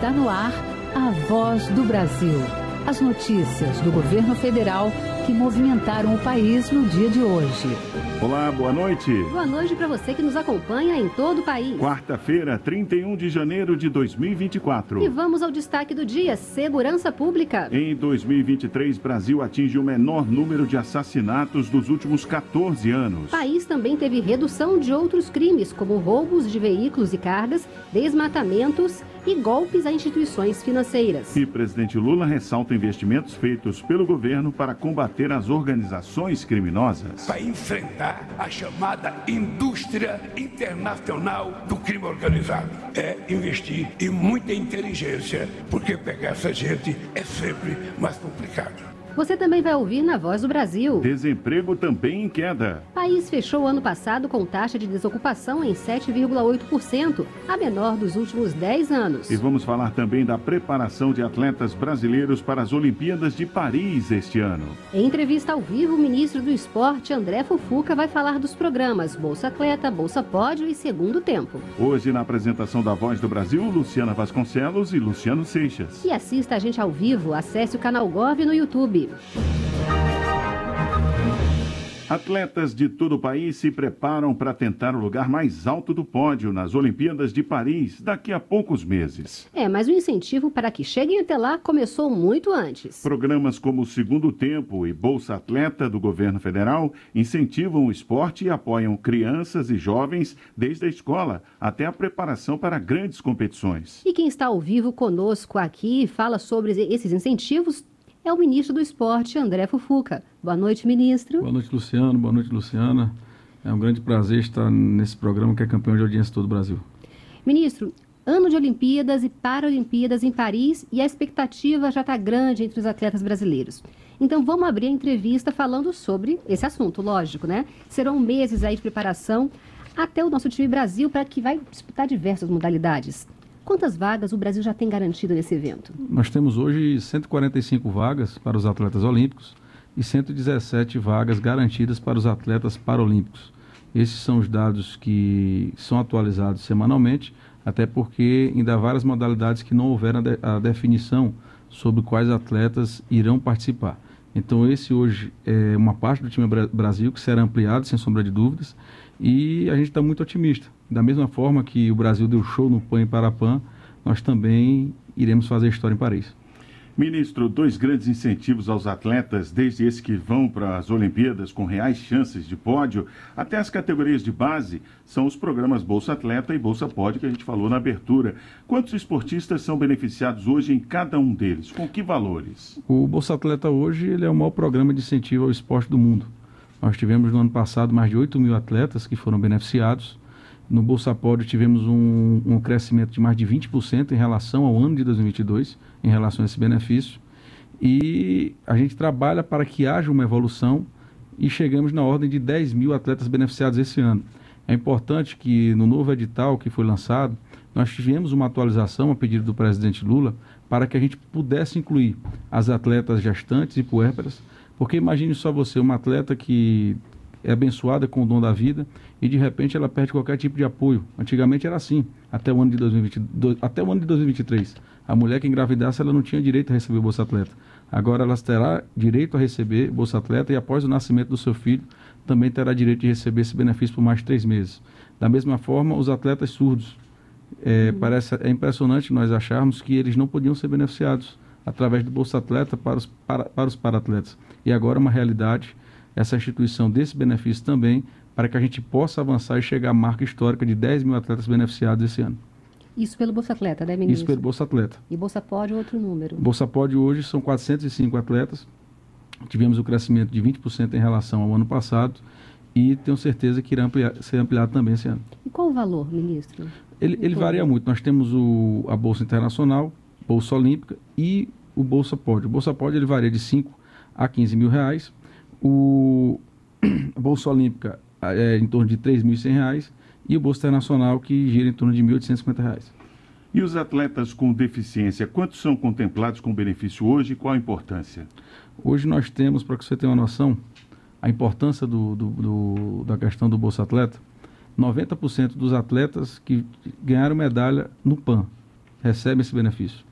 Está no ar a voz do Brasil. As notícias do governo federal que movimentaram o país no dia de hoje. Olá, boa noite. Boa noite para você que nos acompanha em todo o país. Quarta-feira, 31 de janeiro de 2024. E vamos ao destaque do dia: segurança pública. Em 2023, Brasil atinge o menor número de assassinatos dos últimos 14 anos. O país também teve redução de outros crimes, como roubos de veículos e cargas, desmatamentos e golpes a instituições financeiras. E presidente Lula ressalta investimentos feitos pelo governo para combater as organizações criminosas. Para enfrentar a chamada indústria internacional do crime organizado. É investir em muita inteligência, porque pegar essa gente é sempre mais complicado. Você também vai ouvir na Voz do Brasil. Desemprego também em queda. País fechou o ano passado com taxa de desocupação em 7,8%, a menor dos últimos 10 anos. E vamos falar também da preparação de atletas brasileiros para as Olimpíadas de Paris este ano. Em entrevista ao vivo, o ministro do Esporte, André Fufuca, vai falar dos programas Bolsa Atleta, Bolsa Pódio e Segundo Tempo. Hoje, na apresentação da Voz do Brasil, Luciana Vasconcelos e Luciano Seixas. E assista a gente ao vivo, acesse o canal Gov no YouTube. Atletas de todo o país se preparam para tentar o lugar mais alto do pódio nas Olimpíadas de Paris daqui a poucos meses. É, mas o incentivo para que cheguem até lá começou muito antes. Programas como o Segundo Tempo e Bolsa Atleta do governo federal incentivam o esporte e apoiam crianças e jovens desde a escola até a preparação para grandes competições. E quem está ao vivo conosco aqui fala sobre esses incentivos é o ministro do Esporte, André Fufuca. Boa noite, ministro. Boa noite, Luciano. Boa noite, Luciana. É um grande prazer estar nesse programa que é campeão de audiência todo o Brasil. Ministro, ano de Olimpíadas e Paralimpíadas em Paris e a expectativa já está grande entre os atletas brasileiros. Então vamos abrir a entrevista falando sobre esse assunto, lógico, né? Serão meses aí de preparação até o nosso time Brasil para que vai disputar diversas modalidades. Quantas vagas o Brasil já tem garantido nesse evento? Nós temos hoje 145 vagas para os atletas olímpicos e 117 vagas garantidas para os atletas paralímpicos. Esses são os dados que são atualizados semanalmente, até porque ainda há várias modalidades que não houveram a definição sobre quais atletas irão participar. Então esse hoje é uma parte do time Brasil que será ampliado, sem sombra de dúvidas, e a gente está muito otimista. Da mesma forma que o Brasil deu show no PAN e Parapan, nós também iremos fazer história em Paris. Ministro, dois grandes incentivos aos atletas, desde esses que vão para as Olimpíadas com reais chances de pódio, até as categorias de base, são os programas Bolsa Atleta e Bolsa Pódio que a gente falou na abertura. Quantos esportistas são beneficiados hoje em cada um deles? Com que valores? O Bolsa Atleta hoje ele é o maior programa de incentivo ao esporte do mundo. Nós tivemos no ano passado mais de 8 mil atletas que foram beneficiados. No Bolsa Pódio tivemos um, um crescimento de mais de 20% em relação ao ano de 2022, em relação a esse benefício. E a gente trabalha para que haja uma evolução e chegamos na ordem de 10 mil atletas beneficiados esse ano. É importante que no novo edital que foi lançado, nós tivemos uma atualização a pedido do presidente Lula para que a gente pudesse incluir as atletas gestantes e puérperas, porque imagine só você, uma atleta que é abençoada com o dom da vida e de repente ela perde qualquer tipo de apoio. Antigamente era assim, até o ano de 2022, até o ano de 2023. A mulher que engravidasse ela não tinha direito a receber Bolsa Atleta. Agora ela terá direito a receber Bolsa Atleta e após o nascimento do seu filho também terá direito de receber esse benefício por mais de três meses. Da mesma forma, os atletas surdos. É, uhum. parece, é impressionante nós acharmos que eles não podiam ser beneficiados através do Bolsa Atleta para os, para, para os paratletas. E agora é uma realidade essa instituição desse benefício também, para que a gente possa avançar e chegar à marca histórica de 10 mil atletas beneficiados esse ano. Isso pelo Bolsa Atleta, né, ministro? Isso pelo Bolsa Atleta. E Bolsa Pódio outro número? Bolsa Pódio hoje são 405 atletas. Tivemos o um crescimento de 20% em relação ao ano passado e tenho certeza que irá ampliar, ser ampliado também esse ano. E qual o valor, ministro? Ele, ele varia muito. Nós temos o, a Bolsa Internacional, Bolsa Olímpica e o Bolsa Pódio. O Bolsa Pódio ele varia de 5 a 15 mil reais o a Bolsa Olímpica é em torno de R$ 3.100 e o Bolsa Internacional que gira em torno de R$ 1.850. E os atletas com deficiência, quantos são contemplados com benefício hoje e qual a importância? Hoje nós temos, para que você tenha uma noção, a importância do, do, do, da questão do Bolsa Atleta, 90% dos atletas que ganharam medalha no PAN, recebem esse benefício.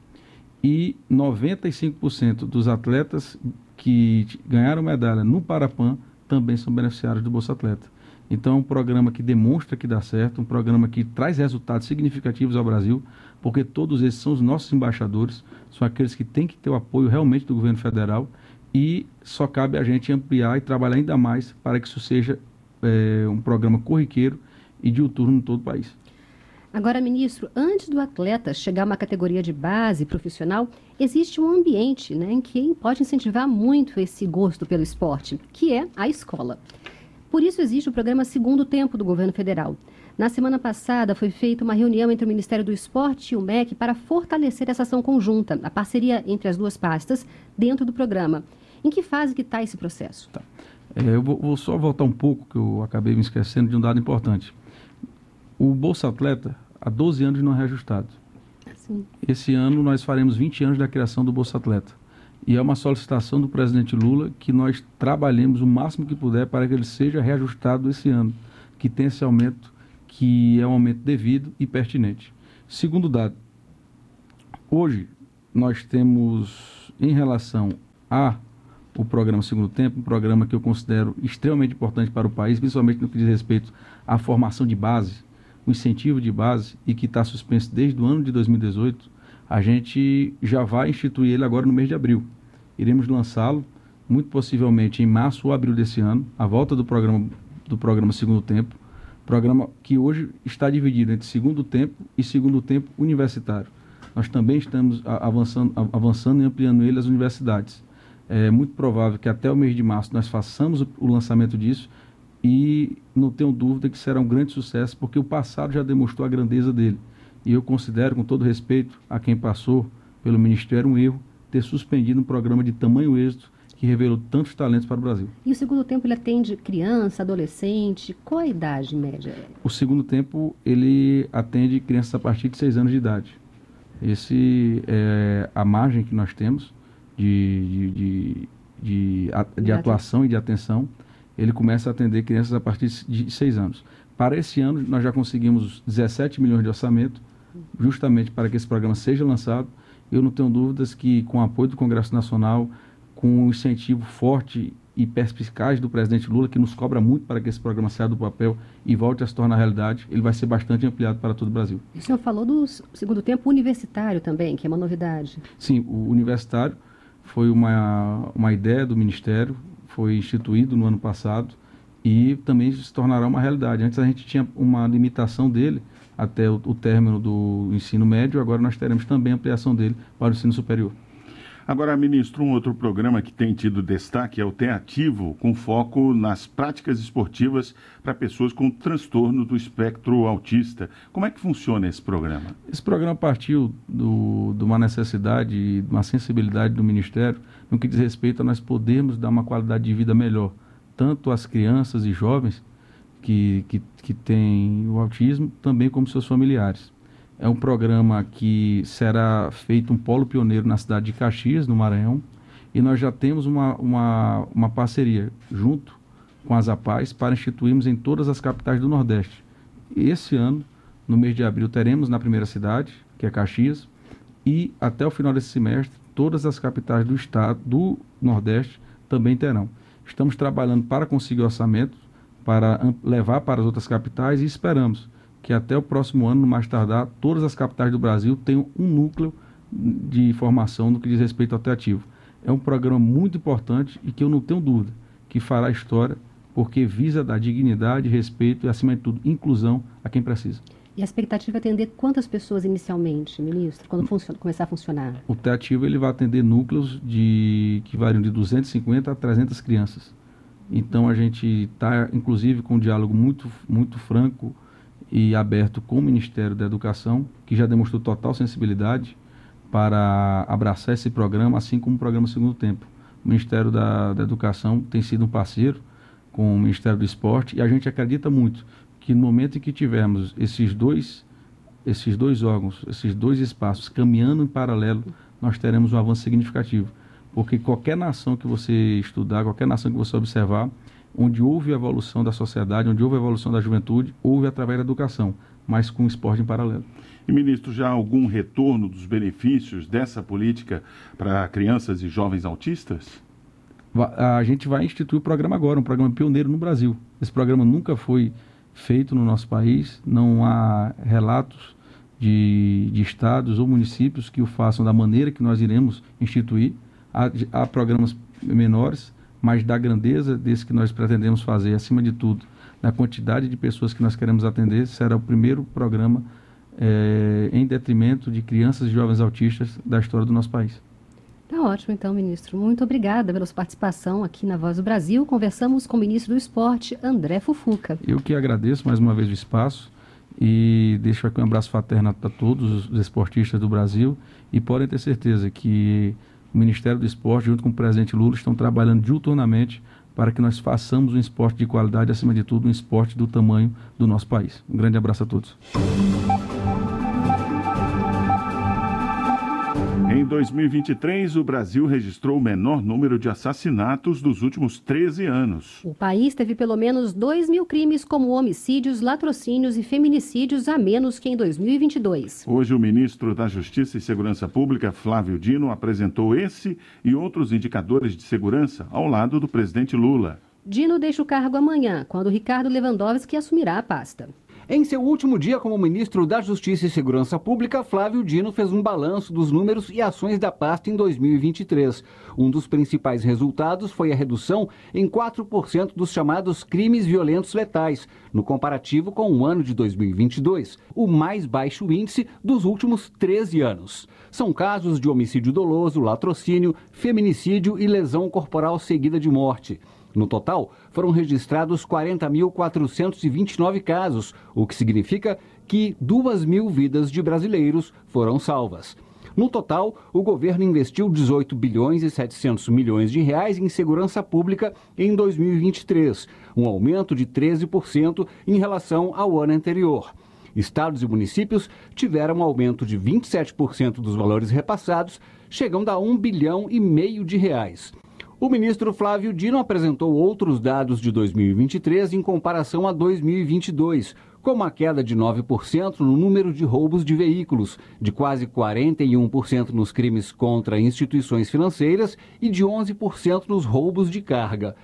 E 95% dos atletas que ganharam medalha no Parapan também são beneficiários do Bolsa Atleta. Então é um programa que demonstra que dá certo, um programa que traz resultados significativos ao Brasil, porque todos esses são os nossos embaixadores, são aqueles que têm que ter o apoio realmente do governo federal e só cabe a gente ampliar e trabalhar ainda mais para que isso seja é, um programa corriqueiro e diuturno em todo o país. Agora, ministro, antes do atleta chegar a uma categoria de base profissional, existe um ambiente né, em que pode incentivar muito esse gosto pelo esporte, que é a escola. Por isso existe o programa Segundo Tempo do governo federal. Na semana passada foi feita uma reunião entre o Ministério do Esporte e o MEC para fortalecer essa ação conjunta, a parceria entre as duas pastas dentro do programa. Em que fase que está esse processo? Tá. É, eu vou, vou, só voltar um pouco, que eu acabei me esquecendo de um dado importante. O Bolsa Atleta, há 12 anos não é reajustado. Sim. Esse ano nós faremos 20 anos da criação do Bolsa Atleta. E é uma solicitação do presidente Lula que nós trabalhemos o máximo que puder para que ele seja reajustado esse ano, que tem esse aumento que é um aumento devido e pertinente. Segundo dado, hoje nós temos, em relação a o programa Segundo Tempo, um programa que eu considero extremamente importante para o país, principalmente no que diz respeito à formação de base, o incentivo de base, e que está suspenso desde o ano de 2018, a gente já vai instituir ele agora no mês de abril. Iremos lançá-lo, muito possivelmente em março ou abril desse ano, a volta do programa, do programa Segundo Tempo, programa que hoje está dividido entre segundo tempo e segundo tempo universitário. Nós também estamos avançando, avançando e ampliando ele às universidades é muito provável que até o mês de março nós façamos o, lançamento disso e não tenho dúvida que será um grande sucesso, porque o passado já demonstrou a grandeza dele. E eu considero, com todo respeito a quem passou pelo Ministério, um erro ter suspendido um programa de tamanho êxito que revelou tantos talentos para o Brasil. E o segundo tempo ele atende criança, adolescente? Qual a idade média? O segundo tempo ele atende crianças a partir de 6 anos de idade. Esse é a margem que nós temos de, de, de, de atuação e de atenção, ele começa a atender crianças a partir de 6 anos. Para esse ano, nós já conseguimos 17 milhões de orçamento, justamente para que esse programa seja lançado. Eu não tenho dúvidas que, com o apoio do Congresso Nacional, com um incentivo forte e perspicaz do presidente Lula, que nos cobra muito para que esse programa saia do papel e volte a se tornar realidade, ele vai ser bastante ampliado para todo o Brasil. O senhor falou do segundo tempo universitário também, que é uma novidade. Sim, o universitário foi uma, uma ideia do Ministério, foi instituído no ano passado e também se tornará uma realidade. Antes a gente tinha uma limitação dele até o, o término do ensino médio, agora nós teremos também ampliação dele para o ensino superior. Agora, ministro, um outro programa que tem tido destaque é o Teativo, com foco nas práticas esportivas para pessoas com transtorno do espectro autista. Como é que funciona esse programa? Esse programa partiu do, de uma necessidade de uma sensibilidade do Ministério no que diz respeito a nós podermos dar uma qualidade de vida melhor, tanto às crianças e jovens que, que, que têm o autismo, também como seus familiares. É um programa que será feito um polo pioneiro na cidade de Caxias, no Maranhão, e nós já temos uma, uma, uma parceria junto com as APAES para instituirmos em todas as capitais do Nordeste. Esse ano, no mês de abril, teremos na primeira cidade, que é Caxias, e até o final desse semestre, todas as capitais do estado, do Nordeste, também terão. Estamos trabalhando para conseguir orçamento, para levar para as outras capitais e esperamos que até o próximo ano, no mais tardar, todas as capitais do Brasil tenham um núcleo de formação no que diz respeito ao teativo. É um programa muito importante e que eu não tenho dúvida que fará história, porque visa dar dignidade, respeito e, acima de tudo, inclusão a quem precisa. E a expectativa é atender quantas pessoas inicialmente, ministro, quando começar a funcionar? O teativo ele vai atender núcleos de que variam de 250 a 300 crianças. Então a gente está, inclusive, com um diálogo muito, muito franco e aberto com o Ministério da Educação, que já demonstrou total sensibilidade para abraçar esse programa, assim como o programa Segundo Tempo. O Ministério da, da Educação tem sido um parceiro com o Ministério do Esporte e a gente acredita muito que no momento em que tivermos esses dois, esses dois órgãos, esses dois espaços caminhando em paralelo, nós teremos um avanço significativo. Porque qualquer nação que você estudar, qualquer nação que você observar, onde houve a evolução da sociedade, onde houve a evolução da juventude, houve através da educação, mas com o esporte em paralelo. E, ministro, já há algum retorno dos benefícios dessa política para crianças e jovens autistas? A gente vai instituir o programa agora, um programa pioneiro no Brasil. Esse programa nunca foi feito no nosso país, não há relatos de, de estados ou municípios que o façam da maneira que nós iremos instituir. Há, há programas menores, mas da grandeza desse que nós pretendemos fazer, acima de tudo, da quantidade de pessoas que nós queremos atender, será o primeiro programa é, em detrimento de crianças e jovens autistas da história do nosso país. Tá ótimo, então, ministro. Muito obrigada pela sua participação aqui na Voz do Brasil. Conversamos com o ministro do Esporte, André Fufuca. Eu que agradeço mais uma vez o espaço e deixo aqui um abraço fraterno para todos os esportistas do Brasil e podem ter certeza que o Ministério do Esporte, junto com o presidente Lula, estão trabalhando diuturnamente para que nós façamos um esporte de qualidade, acima de tudo, um esporte do tamanho do nosso país. Um grande abraço a todos. 2023, o Brasil registrou o menor número de assassinatos dos últimos 13 anos. O país teve pelo menos 2 mil crimes, como homicídios, latrocínios e feminicídios, a menos que em 2022. Hoje, o ministro da Justiça e Segurança Pública, Flávio Dino, apresentou esse e outros indicadores de segurança ao lado do presidente Lula. Dino deixa o cargo amanhã, quando Ricardo Lewandowski assumirá a pasta. Em seu último dia como ministro da Justiça e Segurança Pública, Flávio Dino fez um balanço dos números e ações da pasta em 2023. Um dos principais resultados foi a redução em 4% dos chamados crimes violentos letais, no comparativo com o ano de 2022, o mais baixo índice dos últimos 13 anos. São casos de homicídio doloso, latrocínio, feminicídio e lesão corporal seguida de morte. No total, foram registrados 40.429 casos, o que significa que 2 mil vidas de brasileiros foram salvas. No total, o governo investiu 18 bilhões e 700 milhões de reais em segurança pública em 2023, um aumento de 13% em relação ao ano anterior. Estados e municípios tiveram um aumento de 27% dos valores repassados, chegando a 1 bilhão e meio de reais. O ministro Flávio Dino apresentou outros dados de 2023 em comparação a 2022, como a queda de 9% no número de roubos de veículos, de quase 41% nos crimes contra instituições financeiras e de 11% nos roubos de carga.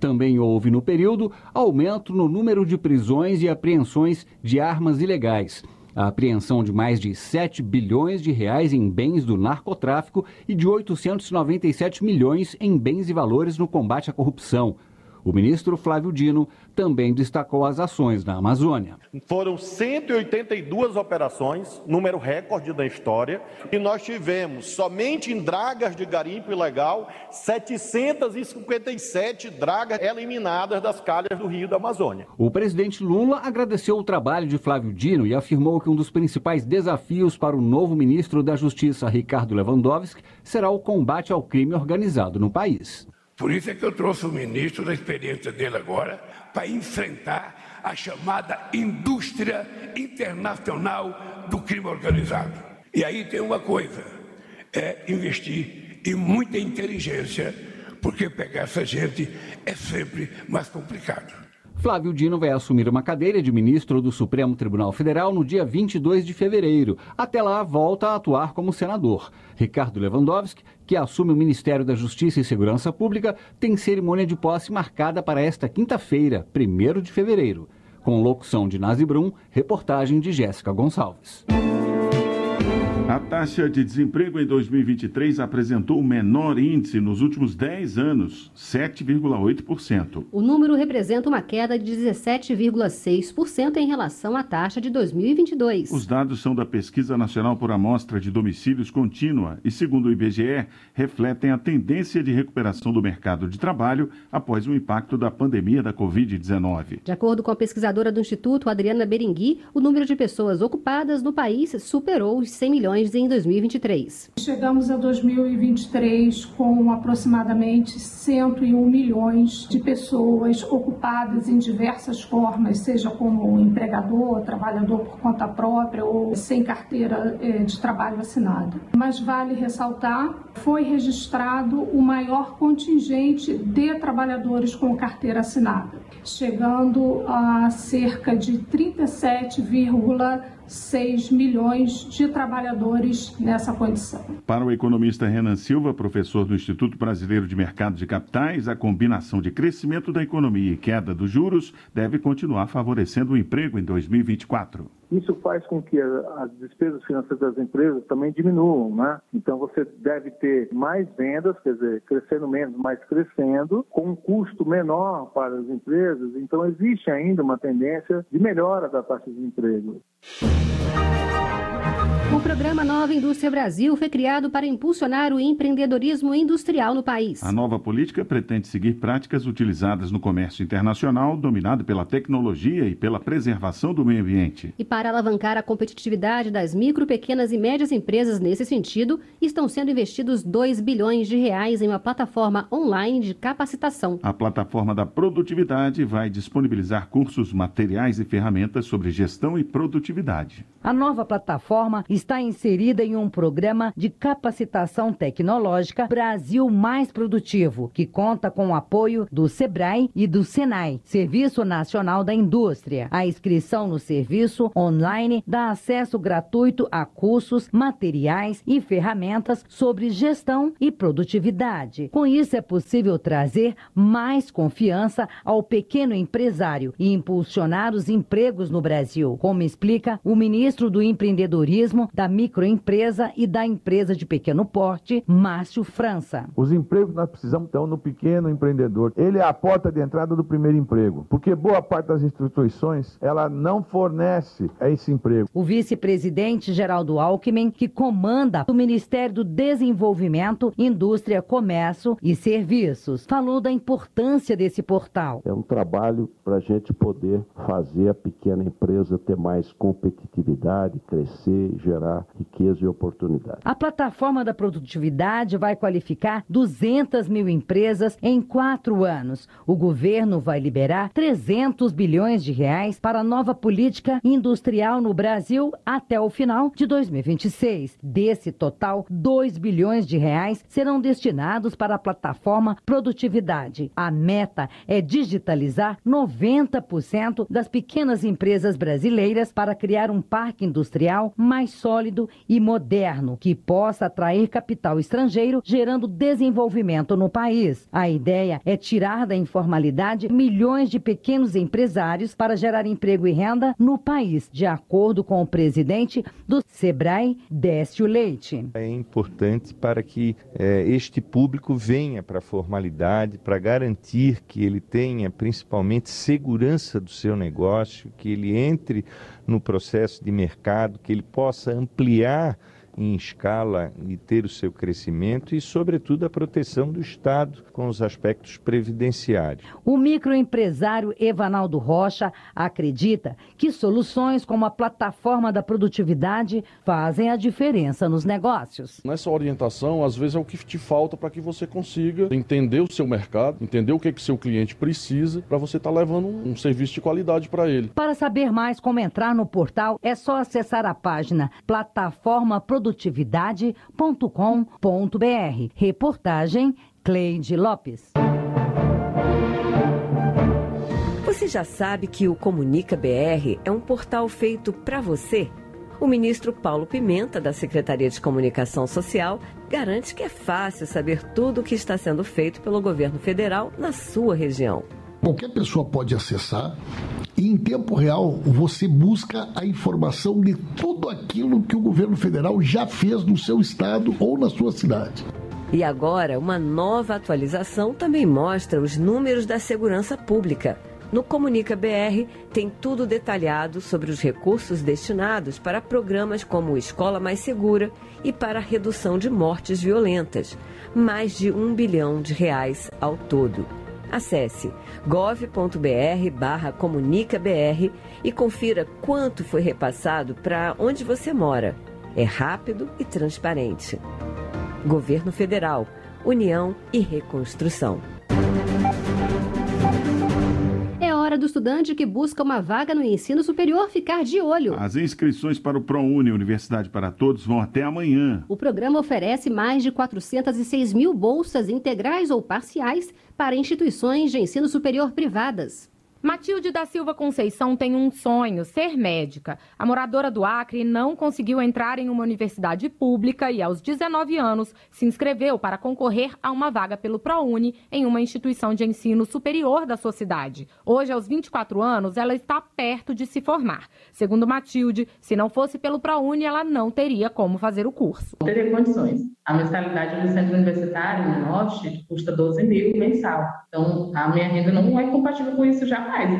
Também houve no período aumento no número de prisões e apreensões de armas ilegais a apreensão de mais de 7 bilhões de reais em bens do narcotráfico e de 897 milhões em bens e valores no combate à corrupção. O ministro Flávio Dino também destacou as ações na Amazônia. Foram 182 operações, número recorde da história, e nós tivemos somente em dragas de garimpo ilegal 757 dragas eliminadas das calhas do Rio da Amazônia. O presidente Lula agradeceu o trabalho de Flávio Dino e afirmou que um dos principais desafios para o novo ministro da Justiça, Ricardo Lewandowski, será o combate ao crime organizado no país. Por isso é que eu trouxe o ministro da experiência dele agora para enfrentar a chamada indústria internacional do crime organizado. E aí tem uma coisa: é investir em muita inteligência, porque pegar essa gente é sempre mais complicado. Flávio Dino vai assumir uma cadeira de ministro do Supremo Tribunal Federal no dia 22 de fevereiro. Até lá, volta a atuar como senador. Ricardo Lewandowski, que assume o Ministério da Justiça e Segurança Pública, tem cerimônia de posse marcada para esta quinta-feira, 1 de fevereiro. Com locução de Nazi Brum, reportagem de Jéssica Gonçalves. A taxa de desemprego em 2023 apresentou o menor índice nos últimos 10 anos, 7,8%. O número representa uma queda de 17,6% em relação à taxa de 2022. Os dados são da Pesquisa Nacional por Amostra de Domicílios Contínua e, segundo o IBGE, refletem a tendência de recuperação do mercado de trabalho após o impacto da pandemia da Covid-19. De acordo com a pesquisadora do Instituto, Adriana Berengui, o número de pessoas ocupadas no país superou os 100 milhões em 2023. Chegamos a 2023 com aproximadamente 101 milhões de pessoas ocupadas em diversas formas, seja como empregador, trabalhador por conta própria ou sem carteira eh, de trabalho assinada. Mas vale ressaltar, foi registrado o maior contingente de trabalhadores com carteira assinada, chegando a cerca de 37,6 milhões de trabalhadores nessa condição. Para o economista Renan Silva, professor do Instituto Brasileiro de Mercado de Capitais, a combinação de crescimento da economia e queda dos juros deve continuar favorecendo o emprego em 2024. Isso faz com que as despesas financeiras das empresas também diminuam, né? Então você deve ter mais vendas, quer dizer, crescendo menos, mas crescendo, com um custo menor para as empresas. Então existe ainda uma tendência de melhora da taxa de emprego. O programa Nova Indústria Brasil foi criado para impulsionar o empreendedorismo industrial no país. A nova política pretende seguir práticas utilizadas no comércio internacional, dominado pela tecnologia e pela preservação do meio ambiente. E para alavancar a competitividade das micro, pequenas e médias empresas nesse sentido, estão sendo investidos 2 bilhões de reais em uma plataforma online de capacitação. A plataforma da produtividade vai disponibilizar cursos, materiais e ferramentas sobre gestão e produtividade. A nova plataforma está inserida em um programa de capacitação tecnológica Brasil Mais Produtivo, que conta com o apoio do SEBRAE e do SENAI, Serviço Nacional da Indústria. A inscrição no serviço online dá acesso gratuito a cursos, materiais e ferramentas sobre gestão e produtividade. Com isso, é possível trazer mais confiança ao pequeno empresário e impulsionar os empregos no Brasil, como explica o ministro do Empreendedorismo, da Microempresa e da Empresa de Pequeno Porte, Márcio França. Os empregos que nós precisamos estão no pequeno empreendedor. Ele é a porta de entrada do primeiro emprego, porque boa parte das instituições ela não fornece esse emprego. O vice-presidente Geraldo Alckmin, que comanda o Ministério do Desenvolvimento, Indústria, Comércio e Serviços, falou da importância desse portal. É um trabalho para a gente poder fazer a pequena empresa ter mais competitividade, crescer, gerar riqueza e oportunidade. A plataforma da produtividade vai qualificar 200 mil empresas em quatro anos. O governo vai liberar 300 bilhões de reais para a nova política industrial no Brasil até o final de 2026. Desse total, 2 bilhões de reais serão destinados para a plataforma Produtividade. A meta é digitalizar 90% das pequenas empresas brasileiras para criar um parque industrial mais sólido e moderno, que possa atrair capital estrangeiro, gerando desenvolvimento no país. A ideia é tirar da informalidade milhões de pequenos empresários para gerar emprego e renda no país, de acordo com o presidente do Sebrae, Décio Leite. É importante para que é, este público venha para a formalidade, para garantir que ele tenha principalmente segurança do seu negócio, que ele entre no processo de mercado, que ele possa ampliar em escala e ter o seu crescimento e, sobretudo, a proteção do Estado com os aspectos previdenciários. O microempresário Evanaldo Rocha acredita que soluções como a plataforma da produtividade fazem a diferença nos negócios. Nessa orientação, às vezes é o que te falta para que você consiga entender o seu mercado, entender o que, que seu cliente precisa, para você estar tá levando um serviço de qualidade para ele. Para saber mais como entrar no portal, é só acessar a página plataforma produtividade produtividade.com.br. Reportagem Cleide Lopes. Você já sabe que o Comunica BR é um portal feito para você? O ministro Paulo Pimenta, da Secretaria de Comunicação Social, garante que é fácil saber tudo o que está sendo feito pelo governo federal na sua região. Qualquer pessoa pode acessar e em tempo real você busca a informação de tudo aquilo que o governo federal já fez no seu estado ou na sua cidade. E agora, uma nova atualização também mostra os números da segurança pública. No Comunica BR tem tudo detalhado sobre os recursos destinados para programas como Escola Mais Segura e para redução de mortes violentas. Mais de um bilhão de reais ao todo. Acesse gov.br barra comunicabr e confira quanto foi repassado para onde você mora. é rápido e transparente. Governo Federal, União e Reconstrução. É hora do estudante que busca uma vaga no ensino superior ficar de olho. As inscrições para o ProUni Universidade para Todos vão até amanhã. O programa oferece mais de 406 mil bolsas integrais ou parciais para instituições de ensino superior privadas. Matilde da Silva Conceição tem um sonho, ser médica. A moradora do Acre não conseguiu entrar em uma universidade pública e, aos 19 anos, se inscreveu para concorrer a uma vaga pelo ProUni em uma instituição de ensino superior da sua cidade. Hoje, aos 24 anos, ela está perto de se formar. Segundo Matilde, se não fosse pelo ProUni, ela não teria como fazer o curso. Não teria condições. A mensalidade do centro universitário no Norte custa 12 mil mensal. Então, a minha renda não é compatível com isso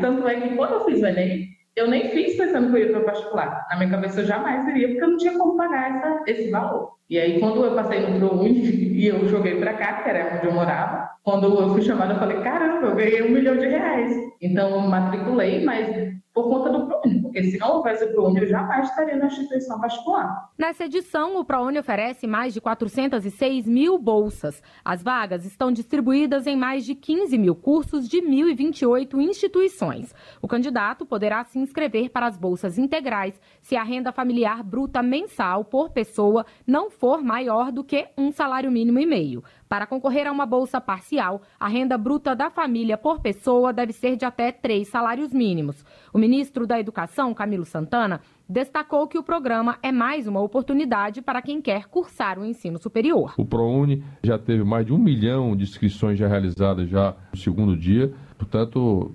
Tanto é que quando eu fiz o Enem, eu nem fiz pensando que eu ia para particular. Na minha cabeça eu jamais iria, porque eu não tinha como pagar essa, esse valor. E aí, quando eu passei no ProUni e eu joguei para cá, que era onde eu morava, quando eu fui chamada, eu falei: caramba, eu ganhei um milhão de reais. Então, eu matriculei, mas por conta do ProUni, porque se não houvesse o ProUni, eu jamais estaria na instituição particular. Nessa edição, o ProUni oferece mais de 406 mil bolsas. As vagas estão distribuídas em mais de 15 mil cursos de 1.028 instituições. O candidato poderá se inscrever para as bolsas integrais se a renda familiar bruta mensal por pessoa não for maior do que um salário mínimo e meio. Para concorrer a uma bolsa parcial, a renda bruta da família por pessoa deve ser de até três salários mínimos. O ministro da Educação, Camilo Santana, destacou que o programa é mais uma oportunidade para quem quer cursar o ensino superior. O ProUni já teve mais de um milhão de inscrições já realizadas já no segundo dia. Portanto,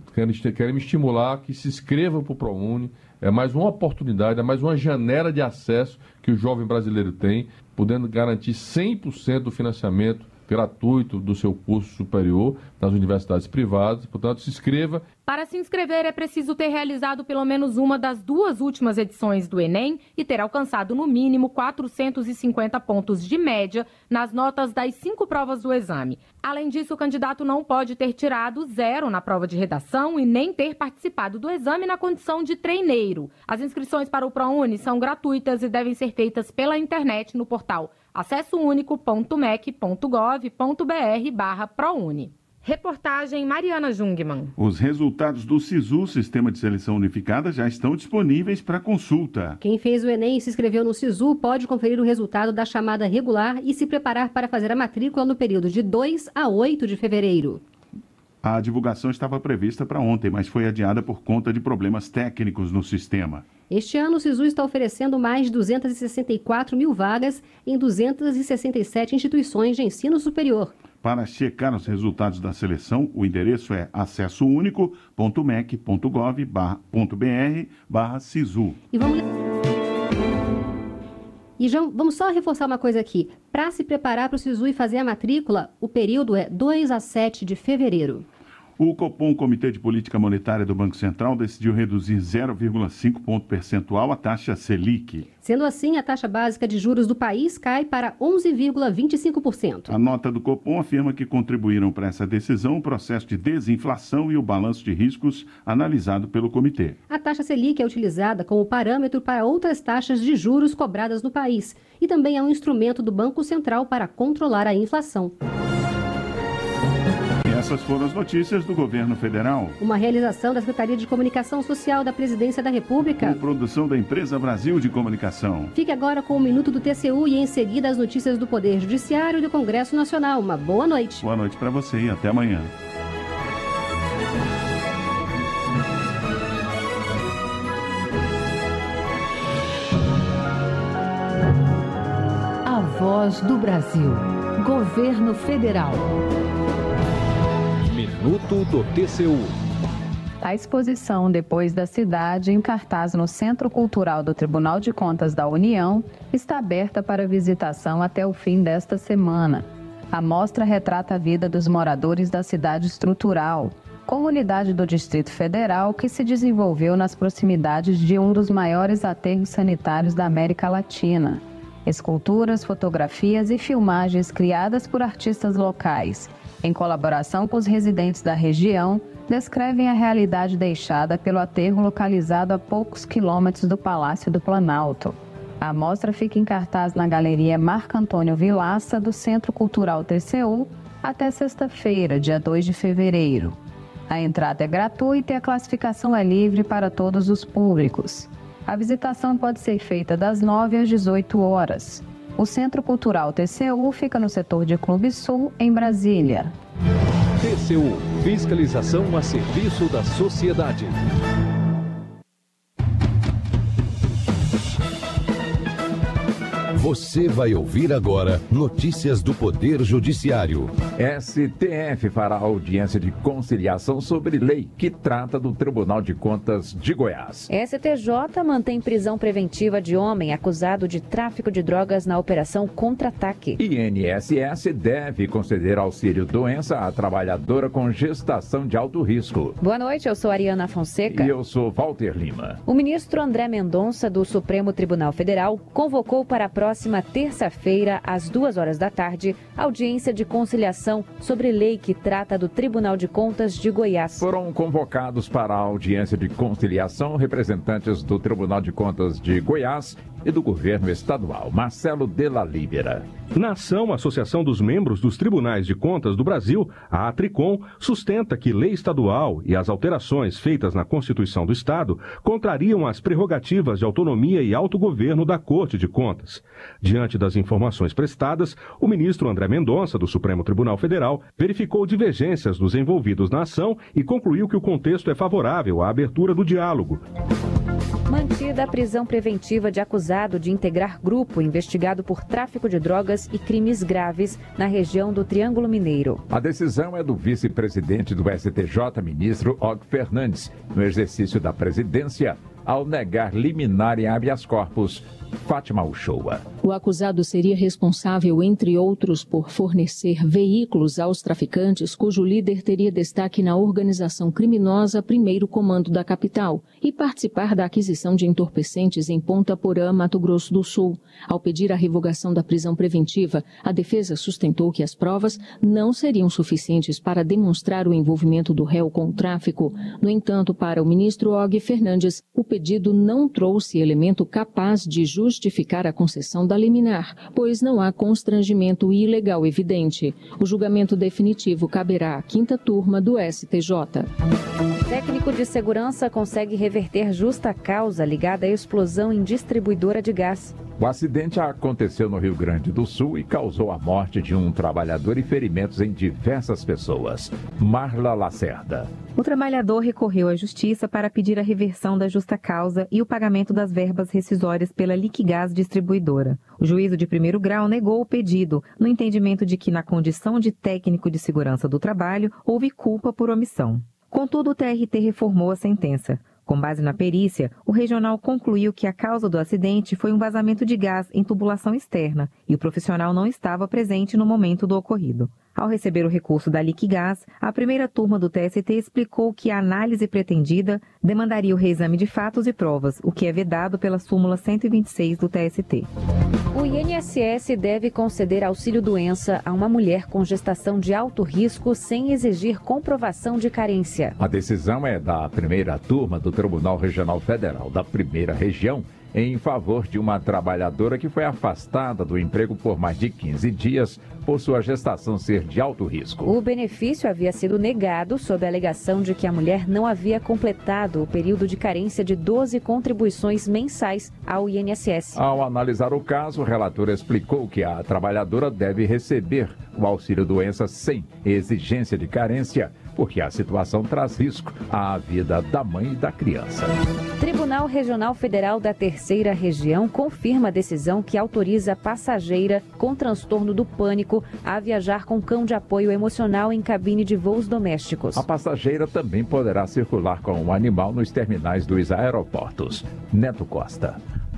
querem estimular que se inscrevam para o ProUni. É mais uma oportunidade, é mais uma janela de acesso que o jovem brasileiro tem, podendo garantir 100% do financiamento gratuito do seu curso superior nas universidades privadas. Portanto, se inscreva. Para se inscrever, é preciso ter realizado pelo menos uma das duas últimas edições do Enem e ter alcançado no mínimo 450 pontos de média nas notas das cinco provas do exame. Além disso, o candidato não pode ter tirado zero na prova de redação e nem ter participado do exame na condição de treineiro. As inscrições para o ProUni são gratuitas e devem ser feitas pela internet no portal acessounico.mec.gov.br barra ProUni. Reportagem Mariana Jungmann. Os resultados do SISU, Sistema de Seleção Unificada, já estão disponíveis para consulta. Quem fez o Enem e se inscreveu no SISU pode conferir o resultado da chamada regular e se preparar para fazer a matrícula no período de 2 a 8 de fevereiro. A divulgação estava prevista para ontem, mas foi adiada por conta de problemas técnicos no sistema. Este ano, o SISU está oferecendo mais de 264 mil vagas em 267 instituições de ensino superior. Para checar os resultados da seleção, o endereço é acessounico.mec.gov.br barra SISU. E vamos... E já, vamos só reforçar uma coisa aqui. Para se preparar para o SISU e fazer a matrícula, o período é 2 a 7 de fevereiro. O Copom, Comitê de Política Monetária do Banco Central, decidiu reduzir 0,5 ponto percentual a taxa Selic. Sendo assim, a taxa básica de juros do país cai para 11,25%. A nota do Copom afirma que contribuíram para essa decisão o processo de desinflação e o balanço de riscos analisado pelo comitê. A taxa Selic é utilizada como parâmetro para outras taxas de juros cobradas no país e também é um instrumento do Banco Central para controlar a inflação. Essas foram as notícias do governo federal. Uma realização da Secretaria de Comunicação Social da Presidência da República. Com produção da Empresa Brasil de Comunicação. Fique agora com o Minuto do TCU e em seguida as notícias do Poder Judiciário e do Congresso Nacional. Uma boa noite. Boa noite para você e até amanhã. A Voz do Brasil. Governo Federal. Minuto do TCU. A exposição Depois da Cidade, em cartaz no Centro Cultural do Tribunal de Contas da União, está aberta para visitação até o fim desta semana. A mostra retrata a vida dos moradores da cidade estrutural, comunidade do Distrito Federal que se desenvolveu nas proximidades de um dos maiores aterros sanitários da América Latina. Esculturas, fotografias e filmagens criadas por artistas locais em colaboração com os residentes da região, descrevem a realidade deixada pelo aterro localizado a poucos quilômetros do Palácio do Planalto. A mostra fica em cartaz na Galeria Marco Antônio Vilaça, do Centro Cultural TCU, até sexta-feira, dia 2 de fevereiro. A entrada é gratuita e a classificação é livre para todos os públicos. A visitação pode ser feita das 9 às 18 horas. O Centro Cultural TCU fica no setor de Clube Sul, em Brasília. TCU Fiscalização a serviço da sociedade. Você vai ouvir agora notícias do Poder Judiciário. STF fará audiência de conciliação sobre lei que trata do Tribunal de Contas de Goiás. STJ mantém prisão preventiva de homem acusado de tráfico de drogas na Operação Contra-Ataque. INSS deve conceder auxílio doença à trabalhadora com gestação de alto risco. Boa noite, eu sou Ariana Fonseca. E eu sou Walter Lima. O ministro André Mendonça, do Supremo Tribunal Federal, convocou para a próxima próxima terça-feira, às duas horas da tarde, audiência de conciliação sobre lei que trata do Tribunal de Contas de Goiás. Foram convocados para a audiência de conciliação representantes do Tribunal de Contas de Goiás e do governo estadual. Marcelo de la Libera. Na ação, a Associação dos Membros dos Tribunais de Contas do Brasil, a Atricom, sustenta que lei estadual e as alterações feitas na Constituição do Estado contrariam as prerrogativas de autonomia e autogoverno da Corte de Contas. Diante das informações prestadas, o ministro André Mendonça, do Supremo Tribunal Federal, verificou divergências dos envolvidos na ação e concluiu que o contexto é favorável à abertura do diálogo. Mantida a prisão preventiva de acusado de integrar grupo investigado por tráfico de drogas e crimes graves na região do Triângulo Mineiro. A decisão é do vice-presidente do STJ, ministro Og Fernandes, no exercício da presidência, ao negar liminar em habeas corpus Fátima Uchoa. O acusado seria responsável, entre outros, por fornecer veículos aos traficantes cujo líder teria destaque na organização criminosa Primeiro Comando da capital e participar da aquisição de entorpecentes em Ponta Porã, Mato Grosso do Sul. Ao pedir a revogação da prisão preventiva, a defesa sustentou que as provas não seriam suficientes para demonstrar o envolvimento do réu com o tráfico. No entanto, para o ministro Og Fernandes, o pedido não trouxe elemento capaz de justificar a concessão da liminar, pois não há constrangimento ilegal evidente. O julgamento definitivo caberá à quinta turma do STJ. Técnico de segurança consegue reverter justa causa ligada à explosão em distribuidora de gás. O acidente aconteceu no Rio Grande do Sul e causou a morte de um trabalhador e ferimentos em diversas pessoas. Marla Lacerda. O trabalhador recorreu à justiça para pedir a reversão da justa causa e o pagamento das verbas rescisórias pela Liquigás distribuidora. O juízo de primeiro grau negou o pedido, no entendimento de que, na condição de técnico de segurança do trabalho, houve culpa por omissão. Contudo, o TRT reformou a sentença. Com base na perícia, o regional concluiu que a causa do acidente foi um vazamento de gás em tubulação externa e o profissional não estava presente no momento do ocorrido. Ao receber o recurso da Liquigás, a primeira turma do TST explicou que a análise pretendida demandaria o reexame de fatos e provas, o que é vedado pela súmula 126 do TST. O INSS deve conceder auxílio-doença a uma mulher com gestação de alto risco sem exigir comprovação de carência. A decisão é da primeira turma do Tribunal Regional Federal da Primeira Região em favor de uma trabalhadora que foi afastada do emprego por mais de 15 dias por sua gestação ser de alto risco. O benefício havia sido negado sob a alegação de que a mulher não havia completado o período de carência de 12 contribuições mensais ao INSS. Ao analisar o caso, o relator explicou que a trabalhadora deve receber o auxílio-doença sem exigência de carência porque a situação traz risco à vida da mãe e da criança. Tribunal Regional Federal da Terceira Região confirma a decisão que autoriza a passageira com transtorno do pânico a viajar com cão de apoio emocional em cabine de voos domésticos. A passageira também poderá circular com o animal nos terminais dos aeroportos. Neto Costa.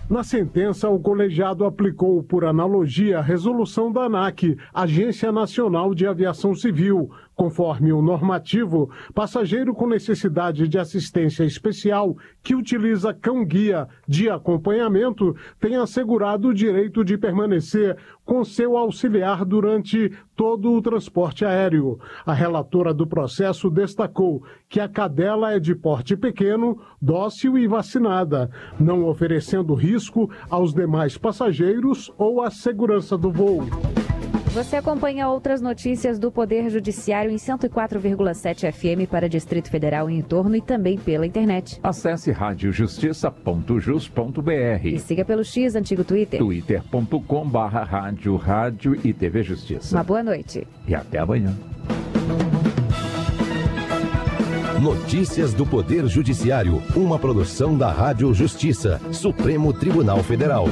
Na sentença, o colegiado aplicou, por analogia, a resolução da ANAC, Agência Nacional de Aviação Civil, Conforme o normativo, passageiro com necessidade de assistência especial que utiliza cão-guia de acompanhamento tem assegurado o direito de permanecer com seu auxiliar durante todo o transporte aéreo. A relatora do processo destacou que a cadela é de porte pequeno, dócil e vacinada, não oferecendo risco aos demais passageiros ou à segurança do voo. Você acompanha outras notícias do Poder Judiciário em 104,7 FM para Distrito Federal e em torno e também pela internet. Acesse radiojustiça.jus.br E siga pelo X, antigo Twitter. twitter.com barra rádio, rádio e TV Justiça. Uma boa noite. E até amanhã. Notícias do Poder Judiciário, uma produção da Rádio Justiça, Supremo Tribunal Federal.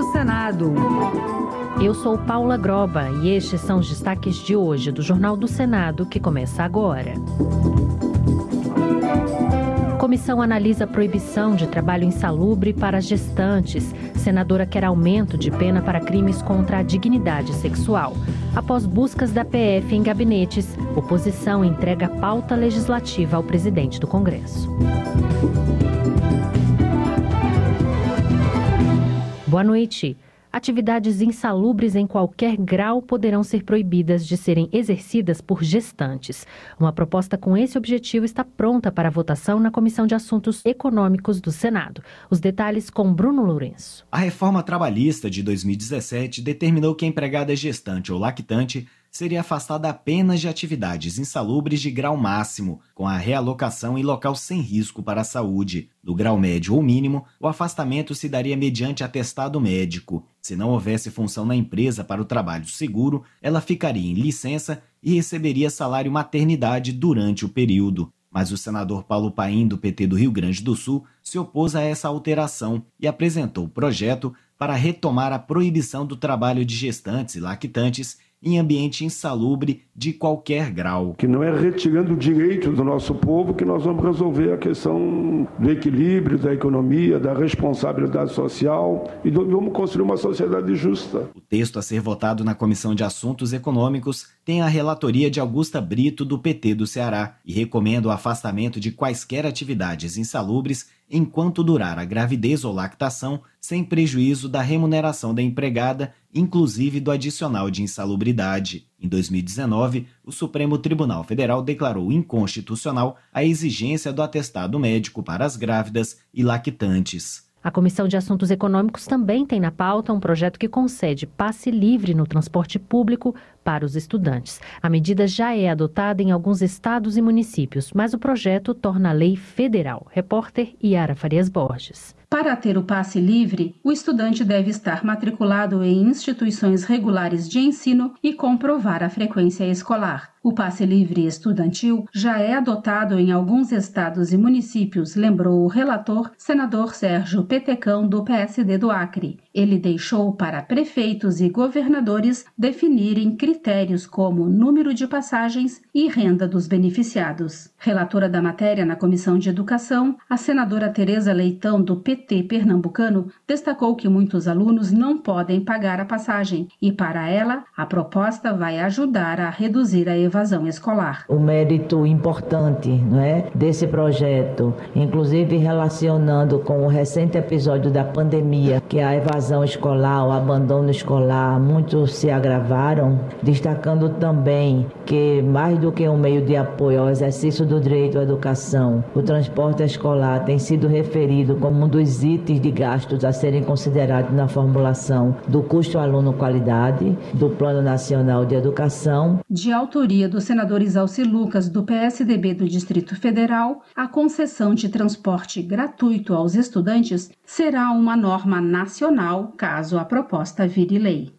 Do Senado. Eu sou Paula Groba e estes são os destaques de hoje do Jornal do Senado que começa agora. Comissão analisa a proibição de trabalho insalubre para gestantes. Senadora quer aumento de pena para crimes contra a dignidade sexual. Após buscas da PF em gabinetes, oposição entrega pauta legislativa ao presidente do Congresso. Boa noite. Atividades insalubres em qualquer grau poderão ser proibidas de serem exercidas por gestantes. Uma proposta com esse objetivo está pronta para votação na Comissão de Assuntos Econômicos do Senado. Os detalhes com Bruno Lourenço. A reforma trabalhista de 2017 determinou que a empregada gestante ou lactante seria afastada apenas de atividades insalubres de grau máximo, com a realocação em local sem risco para a saúde. Do grau médio ou mínimo, o afastamento se daria mediante atestado médico. Se não houvesse função na empresa para o trabalho seguro, ela ficaria em licença e receberia salário maternidade durante o período. Mas o senador Paulo Paim, do PT do Rio Grande do Sul, se opôs a essa alteração e apresentou o projeto para retomar a proibição do trabalho de gestantes e lactantes em ambiente insalubre de qualquer grau. Que não é retirando o direito do nosso povo que nós vamos resolver a questão do equilíbrio, da economia, da responsabilidade social e do, vamos construir uma sociedade justa. O texto a ser votado na Comissão de Assuntos Econômicos tem a relatoria de Augusta Brito, do PT do Ceará, e recomenda o afastamento de quaisquer atividades insalubres enquanto durar a gravidez ou lactação, sem prejuízo da remuneração da empregada, inclusive do adicional de insalubridade. Em 2019, o Supremo Tribunal Federal declarou inconstitucional a exigência do atestado médico para as grávidas e lactantes. A Comissão de Assuntos Econômicos também tem na pauta um projeto que concede passe livre no transporte público para os estudantes. A medida já é adotada em alguns estados e municípios, mas o projeto torna a lei federal. Repórter Yara Farias Borges. Para ter o passe livre, o estudante deve estar matriculado em instituições regulares de ensino e comprovar a frequência escolar. O passe livre estudantil já é adotado em alguns estados e municípios, lembrou o relator, senador Sérgio Petecão, do PSD do Acre. Ele deixou para prefeitos e governadores definirem critérios como número de passagens e renda dos beneficiados. Relatora da matéria na Comissão de Educação, a senadora Tereza Leitão, do PT pernambucano, destacou que muitos alunos não podem pagar a passagem e, para ela, a proposta vai ajudar a reduzir a evasão escolar. O mérito importante não é, desse projeto, inclusive relacionando com o recente episódio da pandemia, que a evasão escolar, o abandono escolar, muitos se agravaram, destacando também que, mais do que um meio de apoio ao exercício do direito à educação, o transporte escolar tem sido referido como um dos itens de gastos a serem considerados na formulação do custo aluno qualidade do Plano Nacional de Educação. De autoria do senador Isalci Lucas, do PSDB do Distrito Federal, a concessão de transporte gratuito aos estudantes será uma norma nacional caso a proposta vire lei.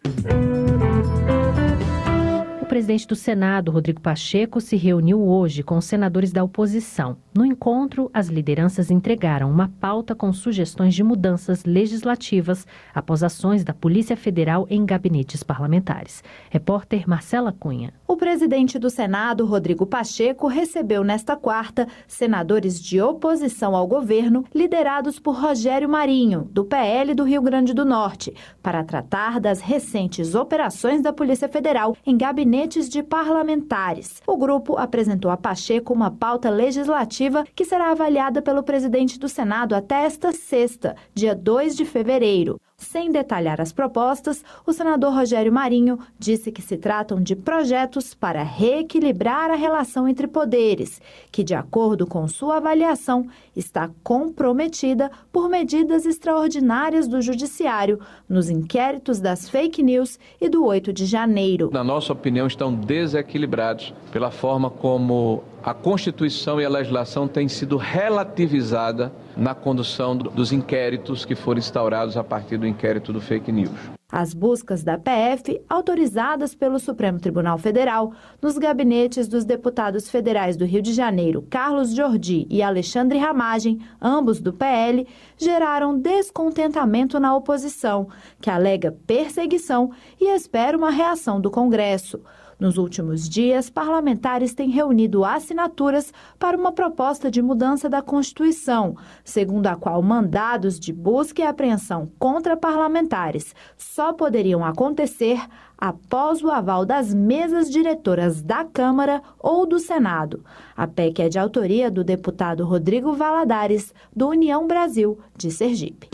Presidente do Senado, Rodrigo Pacheco, se reuniu hoje com os senadores da oposição. No encontro, as lideranças entregaram uma pauta com sugestões de mudanças legislativas após ações da Polícia Federal em gabinetes parlamentares. Repórter Marcela Cunha. O presidente do Senado, Rodrigo Pacheco, recebeu nesta quarta senadores de oposição ao governo, liderados por Rogério Marinho, do PL do Rio Grande do Norte, para tratar das recentes operações da Polícia Federal em gabinetes de parlamentares. O grupo apresentou a Pacheco uma pauta legislativa que será avaliada pelo presidente do Senado até esta sexta, dia 2 de fevereiro. Sem detalhar as propostas, o senador Rogério Marinho disse que se tratam de projetos para reequilibrar a relação entre poderes, que, de acordo com sua avaliação, está comprometida por medidas extraordinárias do Judiciário nos inquéritos das fake news e do 8 de janeiro. Na nossa opinião, estão desequilibrados pela forma como a Constituição e a legislação têm sido relativizada na condução dos inquéritos que foram instaurados a partir do inquérito do fake news. As buscas da PF, autorizadas pelo Supremo Tribunal Federal, nos gabinetes dos deputados federais do Rio de Janeiro, Carlos Jordi e Alexandre Ramagem, ambos do PL, geraram descontentamento na oposição, que alega perseguição e espera uma reação do Congresso. Nos últimos dias, parlamentares têm reunido assinaturas para uma proposta de mudança da Constituição, segundo a qual mandados de busca e apreensão contra parlamentares só poderiam acontecer após o aval das mesas diretoras da Câmara ou do Senado. A PEC é de autoria do deputado Rodrigo Valadares, do União Brasil, de Sergipe.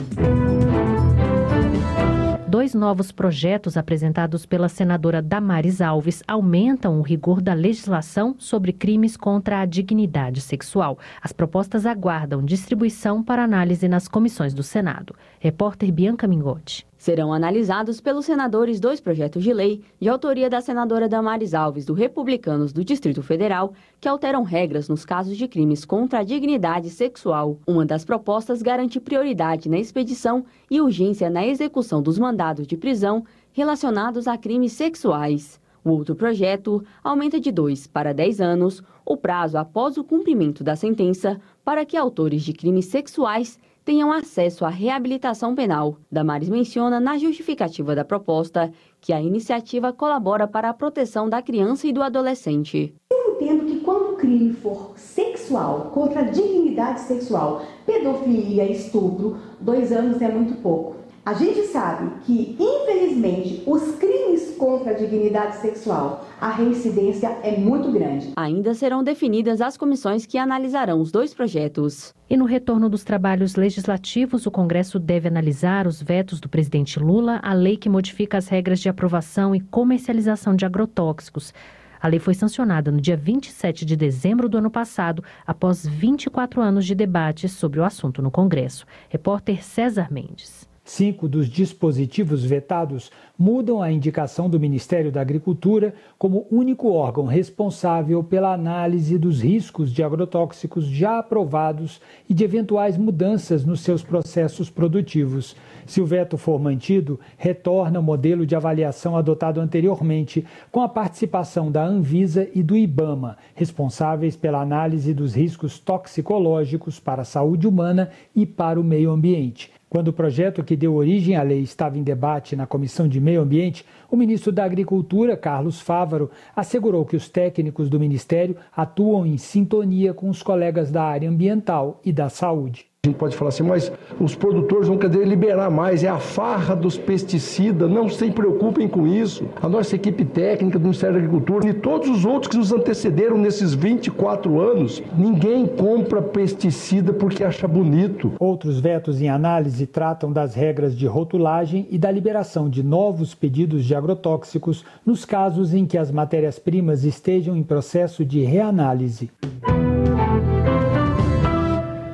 Dois novos projetos apresentados pela senadora Damares Alves aumentam o rigor da legislação sobre crimes contra a dignidade sexual. As propostas aguardam distribuição para análise nas comissões do Senado. Repórter Bianca Mingotti. Serão analisados pelos senadores dois projetos de lei de autoria da senadora Damares Alves, do Republicanos do Distrito Federal, que alteram regras nos casos de crimes contra a dignidade sexual. Uma das propostas garante prioridade na expedição e urgência na execução dos mandados de prisão relacionados a crimes sexuais. O outro projeto aumenta de 2 para 10 anos o prazo após o cumprimento da sentença para que autores de crimes sexuais tenham acesso à reabilitação penal. Damares menciona na justificativa da proposta que a iniciativa colabora para a proteção da criança e do adolescente. Eu entendo que quando o crime for sexual, contra a dignidade sexual, pedofilia, estupro, dois anos é muito pouco. A gente sabe que, infelizmente, os crimes contra a dignidade sexual, a reincidência é muito grande. Ainda serão definidas as comissões que analisarão os dois projetos. E no retorno dos trabalhos legislativos, o Congresso deve analisar os vetos do presidente Lula à lei que modifica as regras de aprovação e comercialização de agrotóxicos. A lei foi sancionada no dia 27 de dezembro do ano passado, após 24 anos de debates sobre o assunto no Congresso. Repórter César Mendes. Cinco dos dispositivos vetados mudam a indicação do Ministério da Agricultura como único órgão responsável pela análise dos riscos de agrotóxicos já aprovados e de eventuais mudanças nos seus processos produtivos. Se o veto for mantido, retorna o modelo de avaliação adotado anteriormente, com a participação da Anvisa e do IBAMA, responsáveis pela análise dos riscos toxicológicos para a saúde humana e para o meio ambiente. Quando o projeto que deu origem à lei estava em debate na Comissão de Meio Ambiente, o ministro da Agricultura, Carlos Fávaro, assegurou que os técnicos do ministério atuam em sintonia com os colegas da área ambiental e da saúde. A gente pode falar assim, mas os produtores vão querer liberar mais, é a farra dos pesticidas, não se preocupem com isso. A nossa equipe técnica do Ministério da Agricultura e todos os outros que nos antecederam nesses 24 anos, ninguém compra pesticida porque acha bonito. Outros vetos em análise tratam das regras de rotulagem e da liberação de novos pedidos de agrotóxicos nos casos em que as matérias-primas estejam em processo de reanálise.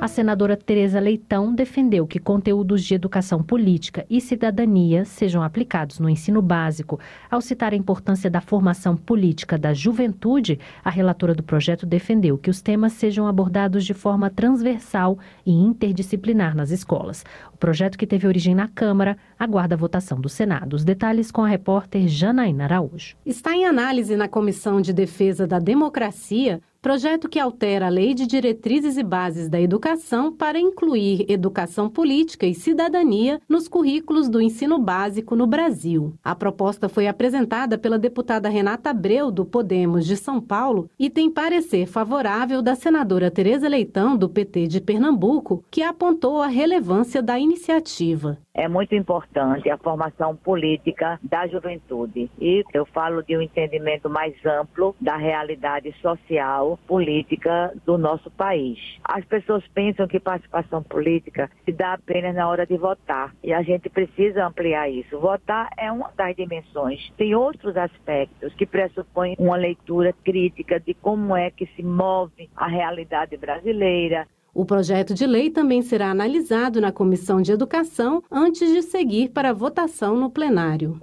A senadora Tereza Leitão defendeu que conteúdos de educação política e cidadania sejam aplicados no ensino básico. Ao citar a importância da formação política da juventude, a relatora do projeto defendeu que os temas sejam abordados de forma transversal e interdisciplinar nas escolas. O projeto que teve origem na Câmara aguarda a votação do Senado. Os detalhes com a repórter Janaína Araújo. Está em análise na Comissão de Defesa da Democracia projeto que altera a Lei de Diretrizes e Bases da Educação para incluir educação política e cidadania nos currículos do ensino básico no Brasil. A proposta foi apresentada pela deputada Renata Abreu, do Podemos de São Paulo, e tem parecer favorável da senadora Tereza Leitão, do PT de Pernambuco, que apontou a relevância da iniciativa é muito importante a formação política da juventude. E eu falo de um entendimento mais amplo da realidade social, política do nosso país. As pessoas pensam que participação política se dá apenas na hora de votar. E a gente precisa ampliar isso. Votar é uma das dimensões. Tem outros aspectos que pressupõem uma leitura crítica de como é que se move a realidade brasileira, o projeto de lei também será analisado na Comissão de Educação antes de seguir para votação no plenário.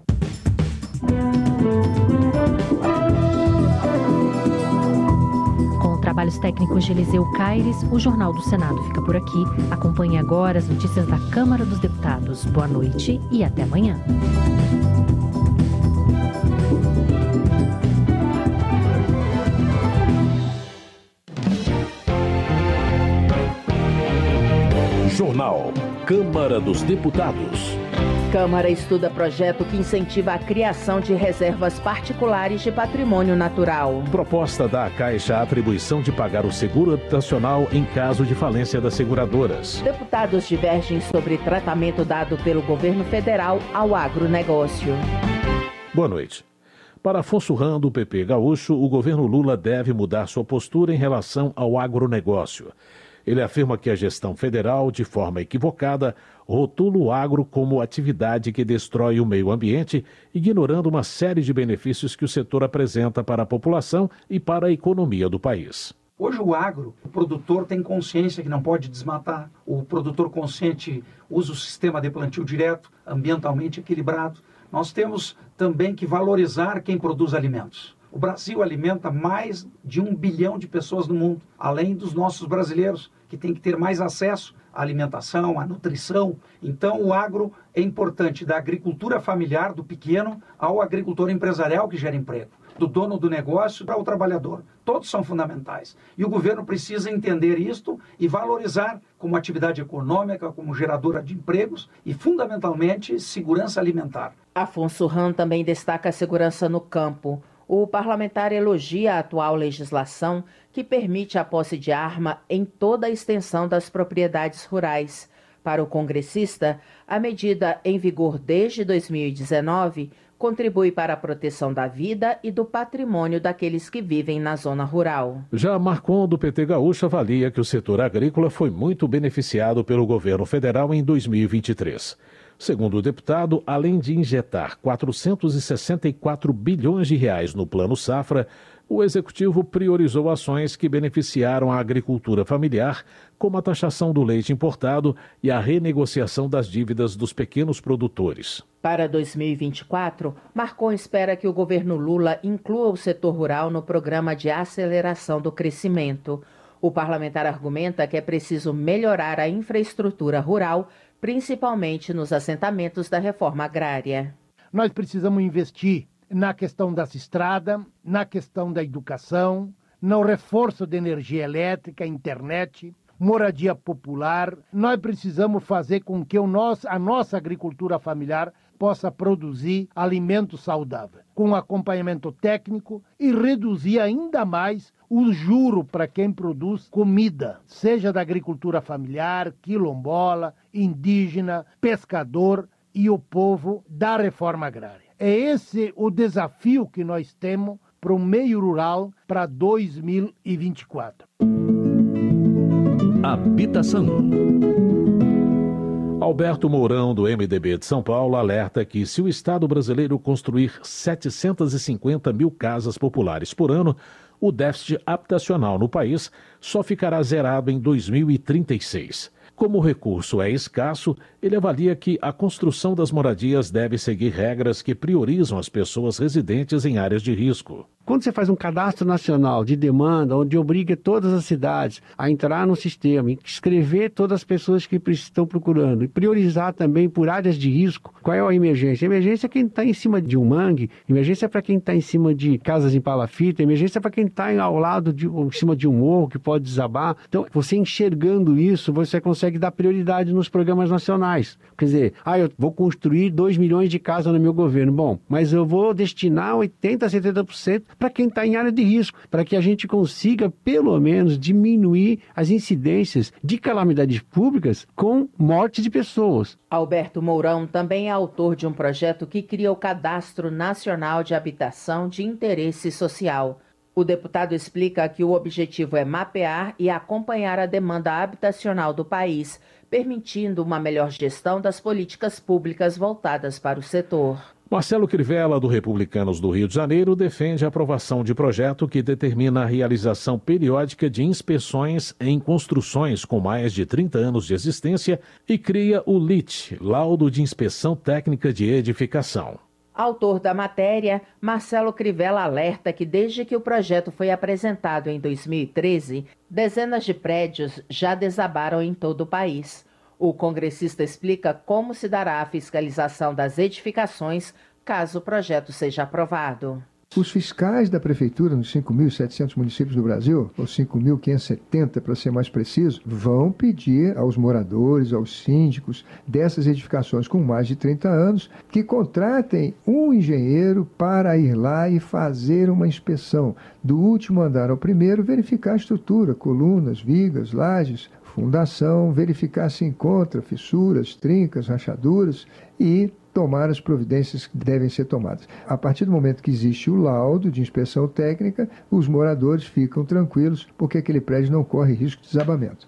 Com trabalhos técnicos de Eliseu Caires, o Jornal do Senado fica por aqui. Acompanhe agora as notícias da Câmara dos Deputados. Boa noite e até amanhã. Jornal. Câmara dos Deputados. Câmara estuda projeto que incentiva a criação de reservas particulares de patrimônio natural. Proposta da Caixa a atribuição de pagar o seguro habitacional em caso de falência das seguradoras. Deputados divergem sobre tratamento dado pelo governo federal ao agronegócio. Boa noite. Para Afonso Ram, do PP Gaúcho, o governo Lula deve mudar sua postura em relação ao agronegócio. Ele afirma que a gestão federal, de forma equivocada, rotula o agro como atividade que destrói o meio ambiente, ignorando uma série de benefícios que o setor apresenta para a população e para a economia do país. Hoje o agro, o produtor tem consciência que não pode desmatar, o produtor consciente usa o sistema de plantio direto, ambientalmente equilibrado. Nós temos também que valorizar quem produz alimentos. O Brasil alimenta mais de um bilhão de pessoas no mundo, além dos nossos brasileiros, que têm que ter mais acesso à alimentação, à nutrição. Então, o agro é importante, da agricultura familiar, do pequeno, ao agricultor empresarial que gera emprego, do dono do negócio para o trabalhador. Todos são fundamentais. E o governo precisa entender isto e valorizar como atividade econômica, como geradora de empregos e, fundamentalmente, segurança alimentar. Afonso Ram também destaca a segurança no campo. O parlamentar elogia a atual legislação que permite a posse de arma em toda a extensão das propriedades rurais. Para o congressista, a medida em vigor desde 2019 contribui para a proteção da vida e do patrimônio daqueles que vivem na zona rural. Já Marcon, do PT Gaúcho, avalia que o setor agrícola foi muito beneficiado pelo governo federal em 2023. Segundo o deputado, além de injetar 464 bilhões de reais no Plano Safra, o executivo priorizou ações que beneficiaram a agricultura familiar, como a taxação do leite importado e a renegociação das dívidas dos pequenos produtores. Para 2024, Marcon espera que o governo Lula inclua o setor rural no programa de aceleração do crescimento. O parlamentar argumenta que é preciso melhorar a infraestrutura rural principalmente nos assentamentos da reforma agrária. Nós precisamos investir na questão das estradas, na questão da educação, no reforço de energia elétrica, internet, moradia popular. Nós precisamos fazer com que o nosso, a nossa agricultura familiar possa produzir alimentos saudáveis, com acompanhamento técnico e reduzir ainda mais o juro para quem produz comida, seja da agricultura familiar, quilombola, indígena, pescador e o povo da reforma agrária. É esse o desafio que nós temos para o meio rural para 2024. Habitação. Alberto Mourão, do MDB de São Paulo, alerta que se o Estado brasileiro construir 750 mil casas populares por ano, o déficit habitacional no país só ficará zerado em 2036. Como o recurso é escasso, ele avalia que a construção das moradias deve seguir regras que priorizam as pessoas residentes em áreas de risco. Quando você faz um cadastro nacional de demanda, onde obriga todas as cidades a entrar no sistema, escrever todas as pessoas que estão procurando e priorizar também por áreas de risco, qual é a emergência? Emergência é quem está em cima de um mangue, emergência é para quem está em cima de casas em palafita, emergência é para quem está ao lado de, em cima de um morro que pode desabar. Então, você enxergando isso, você consegue dar prioridade nos programas nacionais. Quer dizer, ah, eu vou construir 2 milhões de casas no meu governo. Bom, mas eu vou destinar 80%, 70% para quem está em área de risco, para que a gente consiga, pelo menos, diminuir as incidências de calamidades públicas com morte de pessoas. Alberto Mourão também é autor de um projeto que cria o Cadastro Nacional de Habitação de Interesse Social. O deputado explica que o objetivo é mapear e acompanhar a demanda habitacional do país, permitindo uma melhor gestão das políticas públicas voltadas para o setor. Marcelo Crivella, do Republicanos do Rio de Janeiro, defende a aprovação de projeto que determina a realização periódica de inspeções em construções com mais de 30 anos de existência e cria o LIT, Laudo de Inspeção Técnica de Edificação. Autor da matéria, Marcelo Crivella alerta que desde que o projeto foi apresentado em 2013, dezenas de prédios já desabaram em todo o país. O congressista explica como se dará a fiscalização das edificações caso o projeto seja aprovado. Os fiscais da prefeitura nos 5.700 municípios do Brasil, ou 5.570 para ser mais preciso, vão pedir aos moradores, aos síndicos dessas edificações com mais de 30 anos que contratem um engenheiro para ir lá e fazer uma inspeção do último andar ao primeiro, verificar a estrutura, colunas, vigas, lajes, fundação, verificar se encontra fissuras, trincas, rachaduras e tomar as providências que devem ser tomadas. A partir do momento que existe o laudo de inspeção técnica, os moradores ficam tranquilos porque aquele prédio não corre risco de desabamento.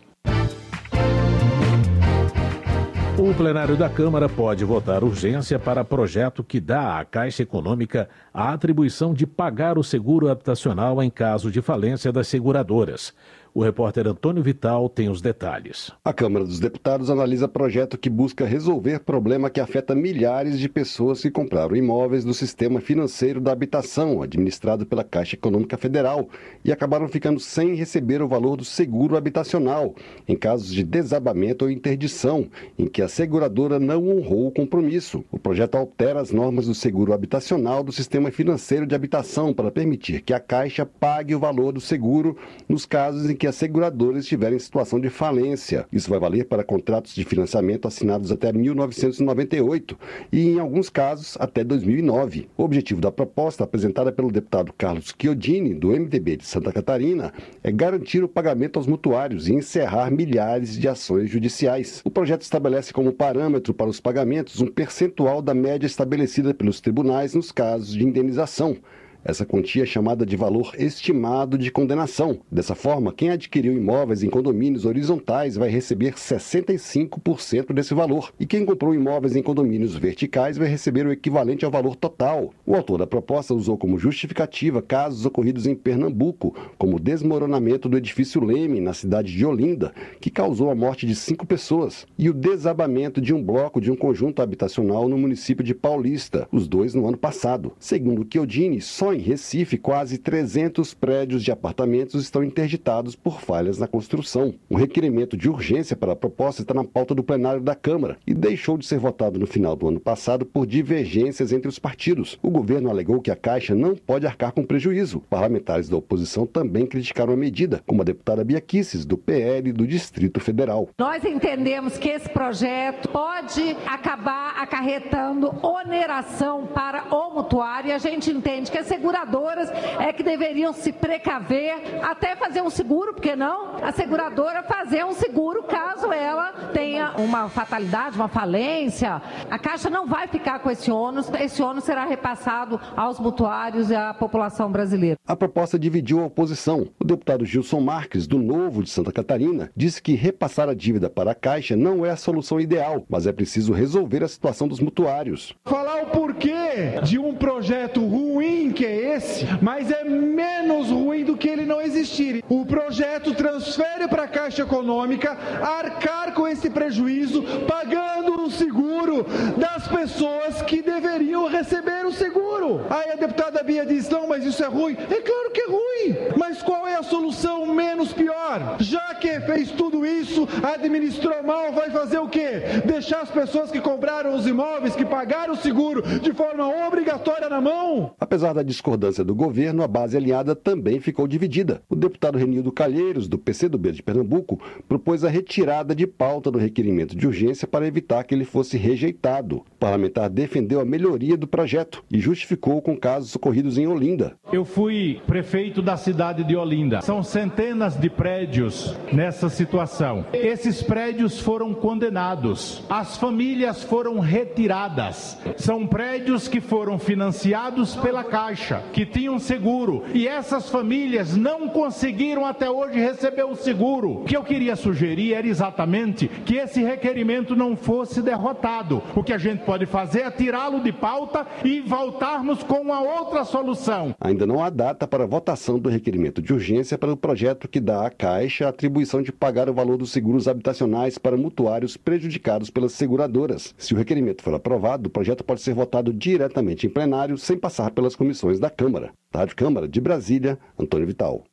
O plenário da Câmara pode votar urgência para projeto que dá à Caixa Econômica a atribuição de pagar o seguro habitacional em caso de falência das seguradoras. O repórter Antônio Vital tem os detalhes. A Câmara dos Deputados analisa projeto que busca resolver problema que afeta milhares de pessoas que compraram imóveis do sistema financeiro da habitação, administrado pela Caixa Econômica Federal, e acabaram ficando sem receber o valor do seguro habitacional, em casos de desabamento ou interdição, em que a seguradora não honrou o compromisso. O projeto altera as normas do seguro habitacional do sistema financeiro de habitação para permitir que a Caixa pague o valor do seguro nos casos em que que as seguradoras estiverem em situação de falência. Isso vai valer para contratos de financiamento assinados até 1998 e, em alguns casos, até 2009. O objetivo da proposta, apresentada pelo deputado Carlos Chiodini, do MDB de Santa Catarina, é garantir o pagamento aos mutuários e encerrar milhares de ações judiciais. O projeto estabelece como parâmetro para os pagamentos um percentual da média estabelecida pelos tribunais nos casos de indenização. Essa quantia é chamada de valor estimado de condenação. Dessa forma, quem adquiriu imóveis em condomínios horizontais vai receber 65% desse valor, e quem comprou imóveis em condomínios verticais vai receber o equivalente ao valor total. O autor da proposta usou como justificativa casos ocorridos em Pernambuco, como o desmoronamento do edifício Leme, na cidade de Olinda, que causou a morte de cinco pessoas, e o desabamento de um bloco de um conjunto habitacional no município de Paulista, os dois no ano passado. Segundo Chiodini, só em Recife, quase 300 prédios de apartamentos estão interditados por falhas na construção. Um requerimento de urgência para a proposta está na pauta do plenário da Câmara e deixou de ser votado no final do ano passado por divergências entre os partidos. O governo alegou que a Caixa não pode arcar com prejuízo. Parlamentares da oposição também criticaram a medida, como a deputada Bia do PL do Distrito Federal. Nós entendemos que esse projeto pode acabar acarretando oneração para o mutuário e a gente entende que a seguradoras é que deveriam se precaver, até fazer um seguro, porque não? A seguradora fazer um seguro caso ela tenha uma fatalidade, uma falência. A Caixa não vai ficar com esse ônus, esse ônus será repassado aos mutuários e à população brasileira. A proposta dividiu a oposição. O deputado Gilson Marques, do Novo de Santa Catarina, disse que repassar a dívida para a Caixa não é a solução ideal, mas é preciso resolver a situação dos mutuários. Falar o porquê de um projeto ruim que é esse, mas é menos ruim do que ele não existir. O projeto transfere para a Caixa Econômica arcar com esse prejuízo, pagando o seguro das pessoas que deveriam receber o seguro. Aí a deputada Bia diz: não, mas isso é ruim. É claro que é ruim, mas qual é a solução menos pior? Já que fez tudo isso, administrou mal, vai fazer o quê? Deixar as pessoas que compraram os imóveis, que pagaram o seguro de forma obrigatória na mão? Apesar da discordância do governo, a base alinhada também ficou dividida. O deputado Renildo Calheiros, do PCdoB de Pernambuco, propôs a retirada de pauta do requerimento de urgência para evitar que ele fosse rejeitado. O parlamentar defendeu a melhoria do projeto e justificou com casos ocorridos em Olinda. Eu fui prefeito da cidade de Olinda. São centenas de prédios nessa situação. Esses prédios foram condenados. As famílias foram retiradas. São prédios que foram financiados pela Caixa, que tinham seguro, e essas famílias não conseguiram até hoje receber o seguro. O que eu queria sugerir era exatamente que esse requerimento não fosse derrotado. O que a gente pode fazer é tirá-lo de pauta e voltarmos com uma outra solução. Ainda não há data para votação do requerimento de urgência para o projeto que dá à Caixa a atribuição de pagar o valor dos seguros habitacionais para mutuários prejudicados pelas seguradoras. Se o requerimento for aprovado, o projeto pode ser votado diretamente em plenário sem passar pelas comissões da Câmara. Rádio Câmara de Brasília, Antônio Vital.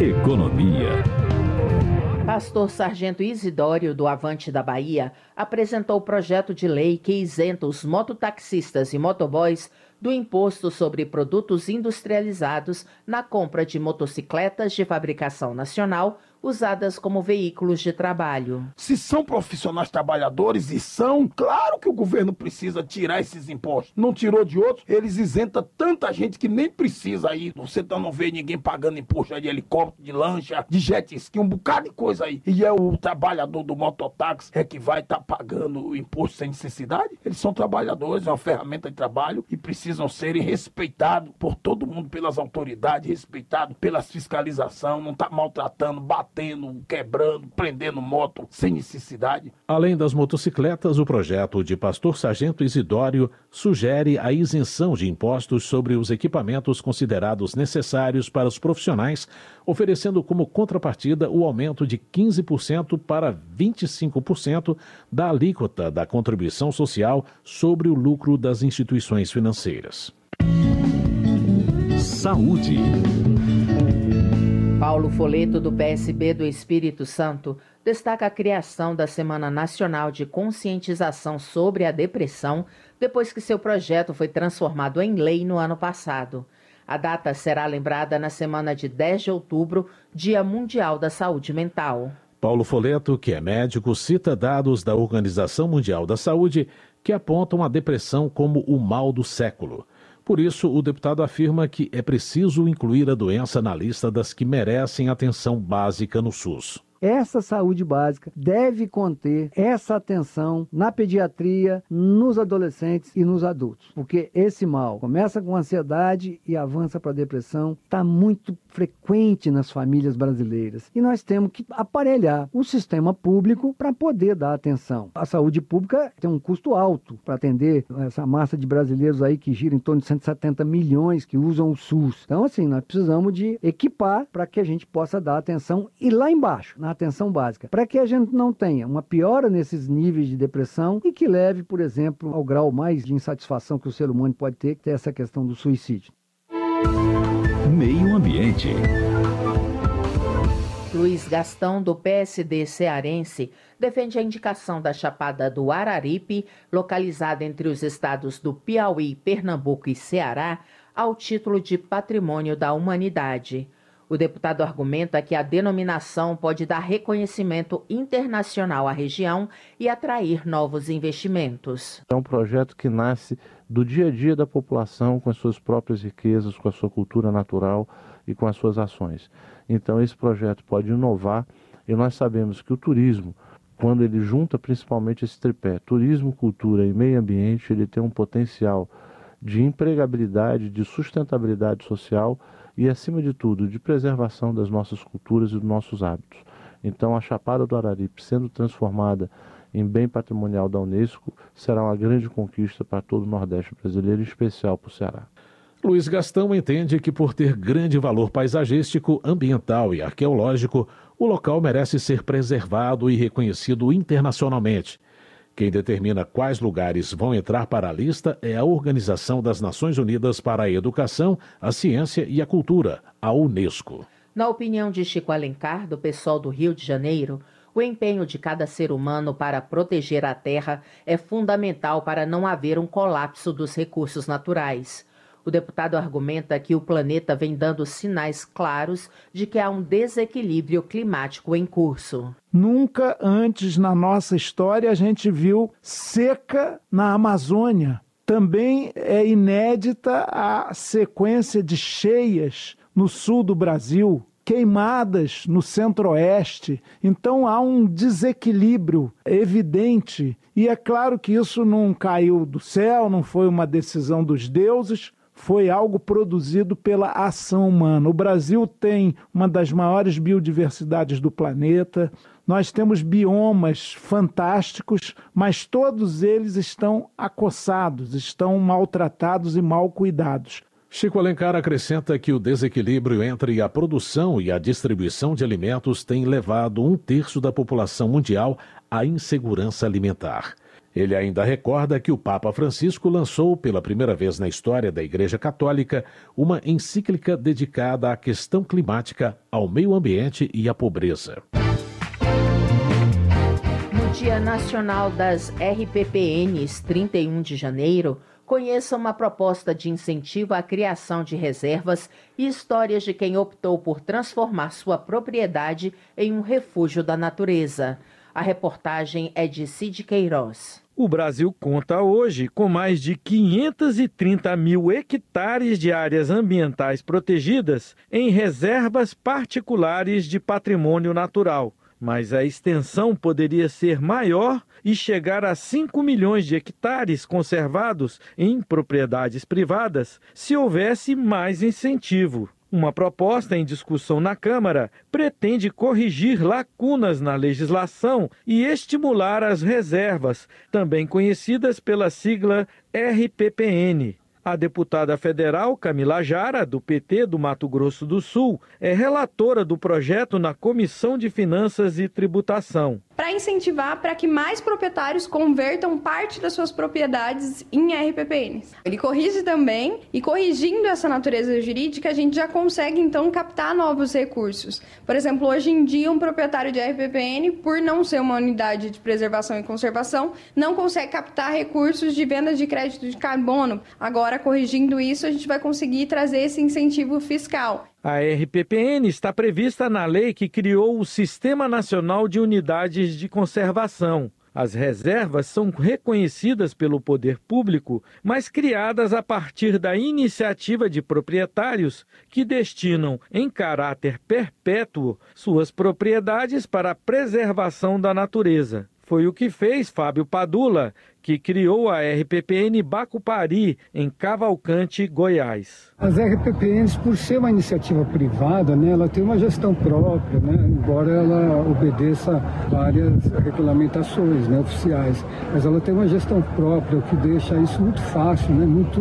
Economia. Pastor Sargento Isidório, do Avante da Bahia, apresentou o projeto de lei que isenta os mototaxistas e motoboys do imposto sobre produtos industrializados na compra de motocicletas de fabricação nacional usadas como veículos de trabalho. Se são profissionais trabalhadores e são, claro que o governo precisa tirar esses impostos. Não tirou de outros, eles isentam tanta gente que nem precisa ir. Você tá não vê ninguém pagando imposto de helicóptero, de lancha, de jet ski, um bocado de coisa aí. E é o trabalhador do mototáxi é que vai estar tá pagando o imposto sem necessidade? Eles são trabalhadores, é uma ferramenta de trabalho e precisam serem respeitados por todo mundo, pelas autoridades, respeitados pelas fiscalização, não tá maltratando, batendo batendo, quebrando, prendendo moto sem necessidade. Além das motocicletas, o projeto de Pastor Sargento Isidório sugere a isenção de impostos sobre os equipamentos considerados necessários para os profissionais, oferecendo como contrapartida o aumento de 15% para 25% da alíquota da contribuição social sobre o lucro das instituições financeiras. Saúde. Paulo Foleto, do PSB do Espírito Santo, destaca a criação da Semana Nacional de Conscientização sobre a Depressão depois que seu projeto foi transformado em lei no ano passado. A data será lembrada na semana de 10 de outubro, Dia Mundial da Saúde Mental. Paulo Foleto, que é médico, cita dados da Organização Mundial da Saúde que apontam a depressão como o mal do século. Por isso, o deputado afirma que é preciso incluir a doença na lista das que merecem atenção básica no SUS. Essa saúde básica deve conter essa atenção na pediatria, nos adolescentes e nos adultos, porque esse mal começa com ansiedade e avança para a depressão, está muito frequente nas famílias brasileiras e nós temos que aparelhar o sistema público para poder dar atenção. A saúde pública tem um custo alto para atender essa massa de brasileiros aí que gira em torno de 170 milhões que usam o SUS. Então, assim, nós precisamos de equipar para que a gente possa dar atenção e lá embaixo, na atenção básica, para que a gente não tenha uma piora nesses níveis de depressão e que leve, por exemplo, ao grau mais de insatisfação que o ser humano pode ter, que é essa questão do suicídio. Meio Ambiente. Luiz Gastão, do PSD cearense, defende a indicação da Chapada do Araripe, localizada entre os estados do Piauí, Pernambuco e Ceará, ao título de Patrimônio da Humanidade. O deputado argumenta que a denominação pode dar reconhecimento internacional à região e atrair novos investimentos. É um projeto que nasce do dia a dia da população, com as suas próprias riquezas, com a sua cultura natural e com as suas ações. Então, esse projeto pode inovar e nós sabemos que o turismo, quando ele junta principalmente esse tripé, turismo, cultura e meio ambiente, ele tem um potencial de empregabilidade, de sustentabilidade social e, acima de tudo, de preservação das nossas culturas e dos nossos hábitos. Então, a Chapada do Araripe sendo transformada em bem patrimonial da Unesco será uma grande conquista para todo o Nordeste brasileiro, em especial para o Ceará. Luiz Gastão entende que, por ter grande valor paisagístico, ambiental e arqueológico, o local merece ser preservado e reconhecido internacionalmente. Quem determina quais lugares vão entrar para a lista é a Organização das Nações Unidas para a Educação, a Ciência e a Cultura, a Unesco. Na opinião de Chico Alencar, do pessoal do Rio de Janeiro, o empenho de cada ser humano para proteger a Terra é fundamental para não haver um colapso dos recursos naturais. O deputado argumenta que o planeta vem dando sinais claros de que há um desequilíbrio climático em curso. Nunca antes na nossa história a gente viu seca na Amazônia. Também é inédita a sequência de cheias no sul do Brasil, queimadas no centro-oeste. Então há um desequilíbrio evidente. E é claro que isso não caiu do céu, não foi uma decisão dos deuses, foi algo produzido pela ação humana. O Brasil tem uma das maiores biodiversidades do planeta, nós temos biomas fantásticos, mas todos eles estão acossados, estão maltratados e mal cuidados. Chico Alencar acrescenta que o desequilíbrio entre a produção e a distribuição de alimentos tem levado um terço da população mundial à insegurança alimentar. Ele ainda recorda que o Papa Francisco lançou pela primeira vez na história da Igreja Católica uma encíclica dedicada à questão climática, ao meio ambiente e à pobreza. No Dia Nacional das RPPNs, 31 de janeiro, conheça uma proposta de incentivo à criação de reservas e histórias de quem optou por transformar sua propriedade em um refúgio da natureza. A reportagem é de Cid Queiroz. O Brasil conta hoje com mais de 530 mil hectares de áreas ambientais protegidas em reservas particulares de patrimônio natural. Mas a extensão poderia ser maior e chegar a 5 milhões de hectares conservados em propriedades privadas se houvesse mais incentivo. Uma proposta em discussão na Câmara pretende corrigir lacunas na legislação e estimular as reservas, também conhecidas pela sigla RPPN. A deputada federal Camila Jara, do PT do Mato Grosso do Sul, é relatora do projeto na Comissão de Finanças e Tributação para incentivar para que mais proprietários convertam parte das suas propriedades em RPPNs. Ele corrige também, e corrigindo essa natureza jurídica, a gente já consegue então captar novos recursos. Por exemplo, hoje em dia, um proprietário de RPPN, por não ser uma unidade de preservação e conservação, não consegue captar recursos de vendas de crédito de carbono. Agora, corrigindo isso, a gente vai conseguir trazer esse incentivo fiscal. A RPPN está prevista na lei que criou o Sistema Nacional de Unidades de Conservação. As reservas são reconhecidas pelo poder público, mas criadas a partir da iniciativa de proprietários que destinam, em caráter perpétuo, suas propriedades para a preservação da natureza. Foi o que fez Fábio Padula, que criou a RPPN Bacupari, em Cavalcante, Goiás. As RPPNs, por ser uma iniciativa privada, né, ela tem uma gestão própria, né, embora ela obedeça várias regulamentações né, oficiais, mas ela tem uma gestão própria, o que deixa isso muito fácil, né, muito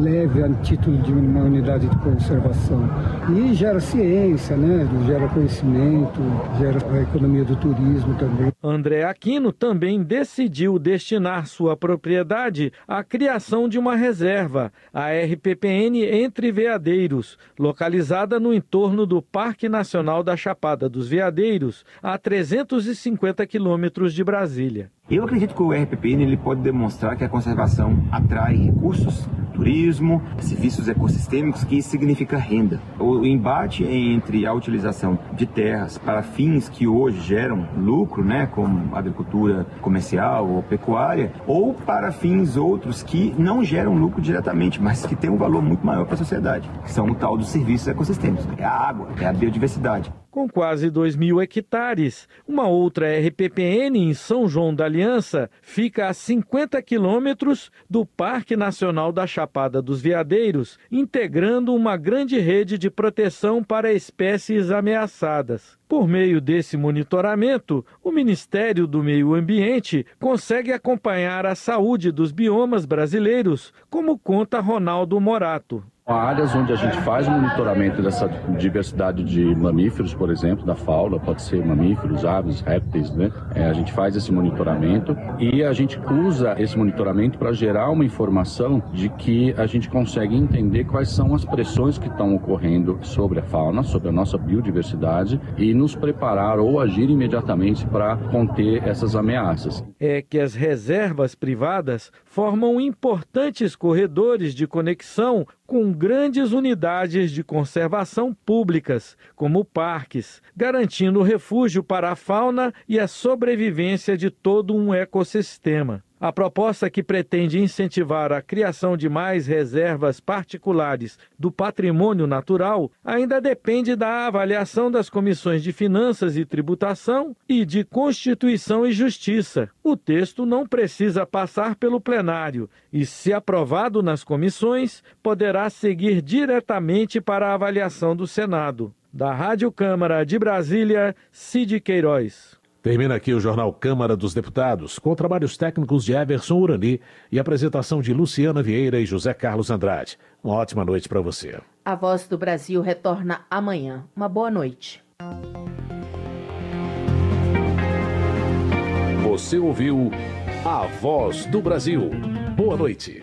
leve a título de uma unidade de conservação. E gera ciência, né, gera conhecimento, gera a economia do turismo também. André Aquino também decidiu destinar sua propriedade a criação de uma reserva, a RPPN Entre Veadeiros, localizada no entorno do Parque Nacional da Chapada dos Veadeiros, a 350 quilômetros de Brasília. Eu acredito que o RPPN ele pode demonstrar que a conservação atrai recursos turismo, serviços ecossistêmicos, que significa renda. O embate entre a utilização de terras para fins que hoje geram lucro, né, como agricultura comercial ou pecuária, ou para fins outros que não geram lucro diretamente, mas que têm um valor muito maior para a sociedade, que são o tal dos serviços ecossistêmicos. É a água, é a biodiversidade com quase 2 mil hectares. Uma outra RPPN em São João da Aliança fica a 50 quilômetros do Parque Nacional da Chapada dos Veadeiros, integrando uma grande rede de proteção para espécies ameaçadas. Por meio desse monitoramento, o Ministério do Meio Ambiente consegue acompanhar a saúde dos biomas brasileiros, como conta Ronaldo Morato. Áreas onde a gente faz o monitoramento dessa diversidade de mamíferos, por exemplo, da fauna, pode ser mamíferos, aves, répteis, né? É, a gente faz esse monitoramento e a gente usa esse monitoramento para gerar uma informação de que a gente consegue entender quais são as pressões que estão ocorrendo sobre a fauna, sobre a nossa biodiversidade e nos preparar ou agir imediatamente para conter essas ameaças. É que as reservas privadas formam importantes corredores de conexão com grandes unidades de conservação públicas, como parques, garantindo refúgio para a fauna e a sobrevivência de todo um ecossistema. A proposta que pretende incentivar a criação de mais reservas particulares do patrimônio natural ainda depende da avaliação das comissões de Finanças e Tributação e de Constituição e Justiça. O texto não precisa passar pelo plenário e, se aprovado nas comissões, poderá seguir diretamente para a avaliação do Senado. Da Rádio Câmara de Brasília, Cid Queiroz. Termina aqui o Jornal Câmara dos Deputados, com trabalhos técnicos de Everson Urani e apresentação de Luciana Vieira e José Carlos Andrade. Uma ótima noite para você. A Voz do Brasil retorna amanhã. Uma boa noite. Você ouviu A Voz do Brasil. Boa noite.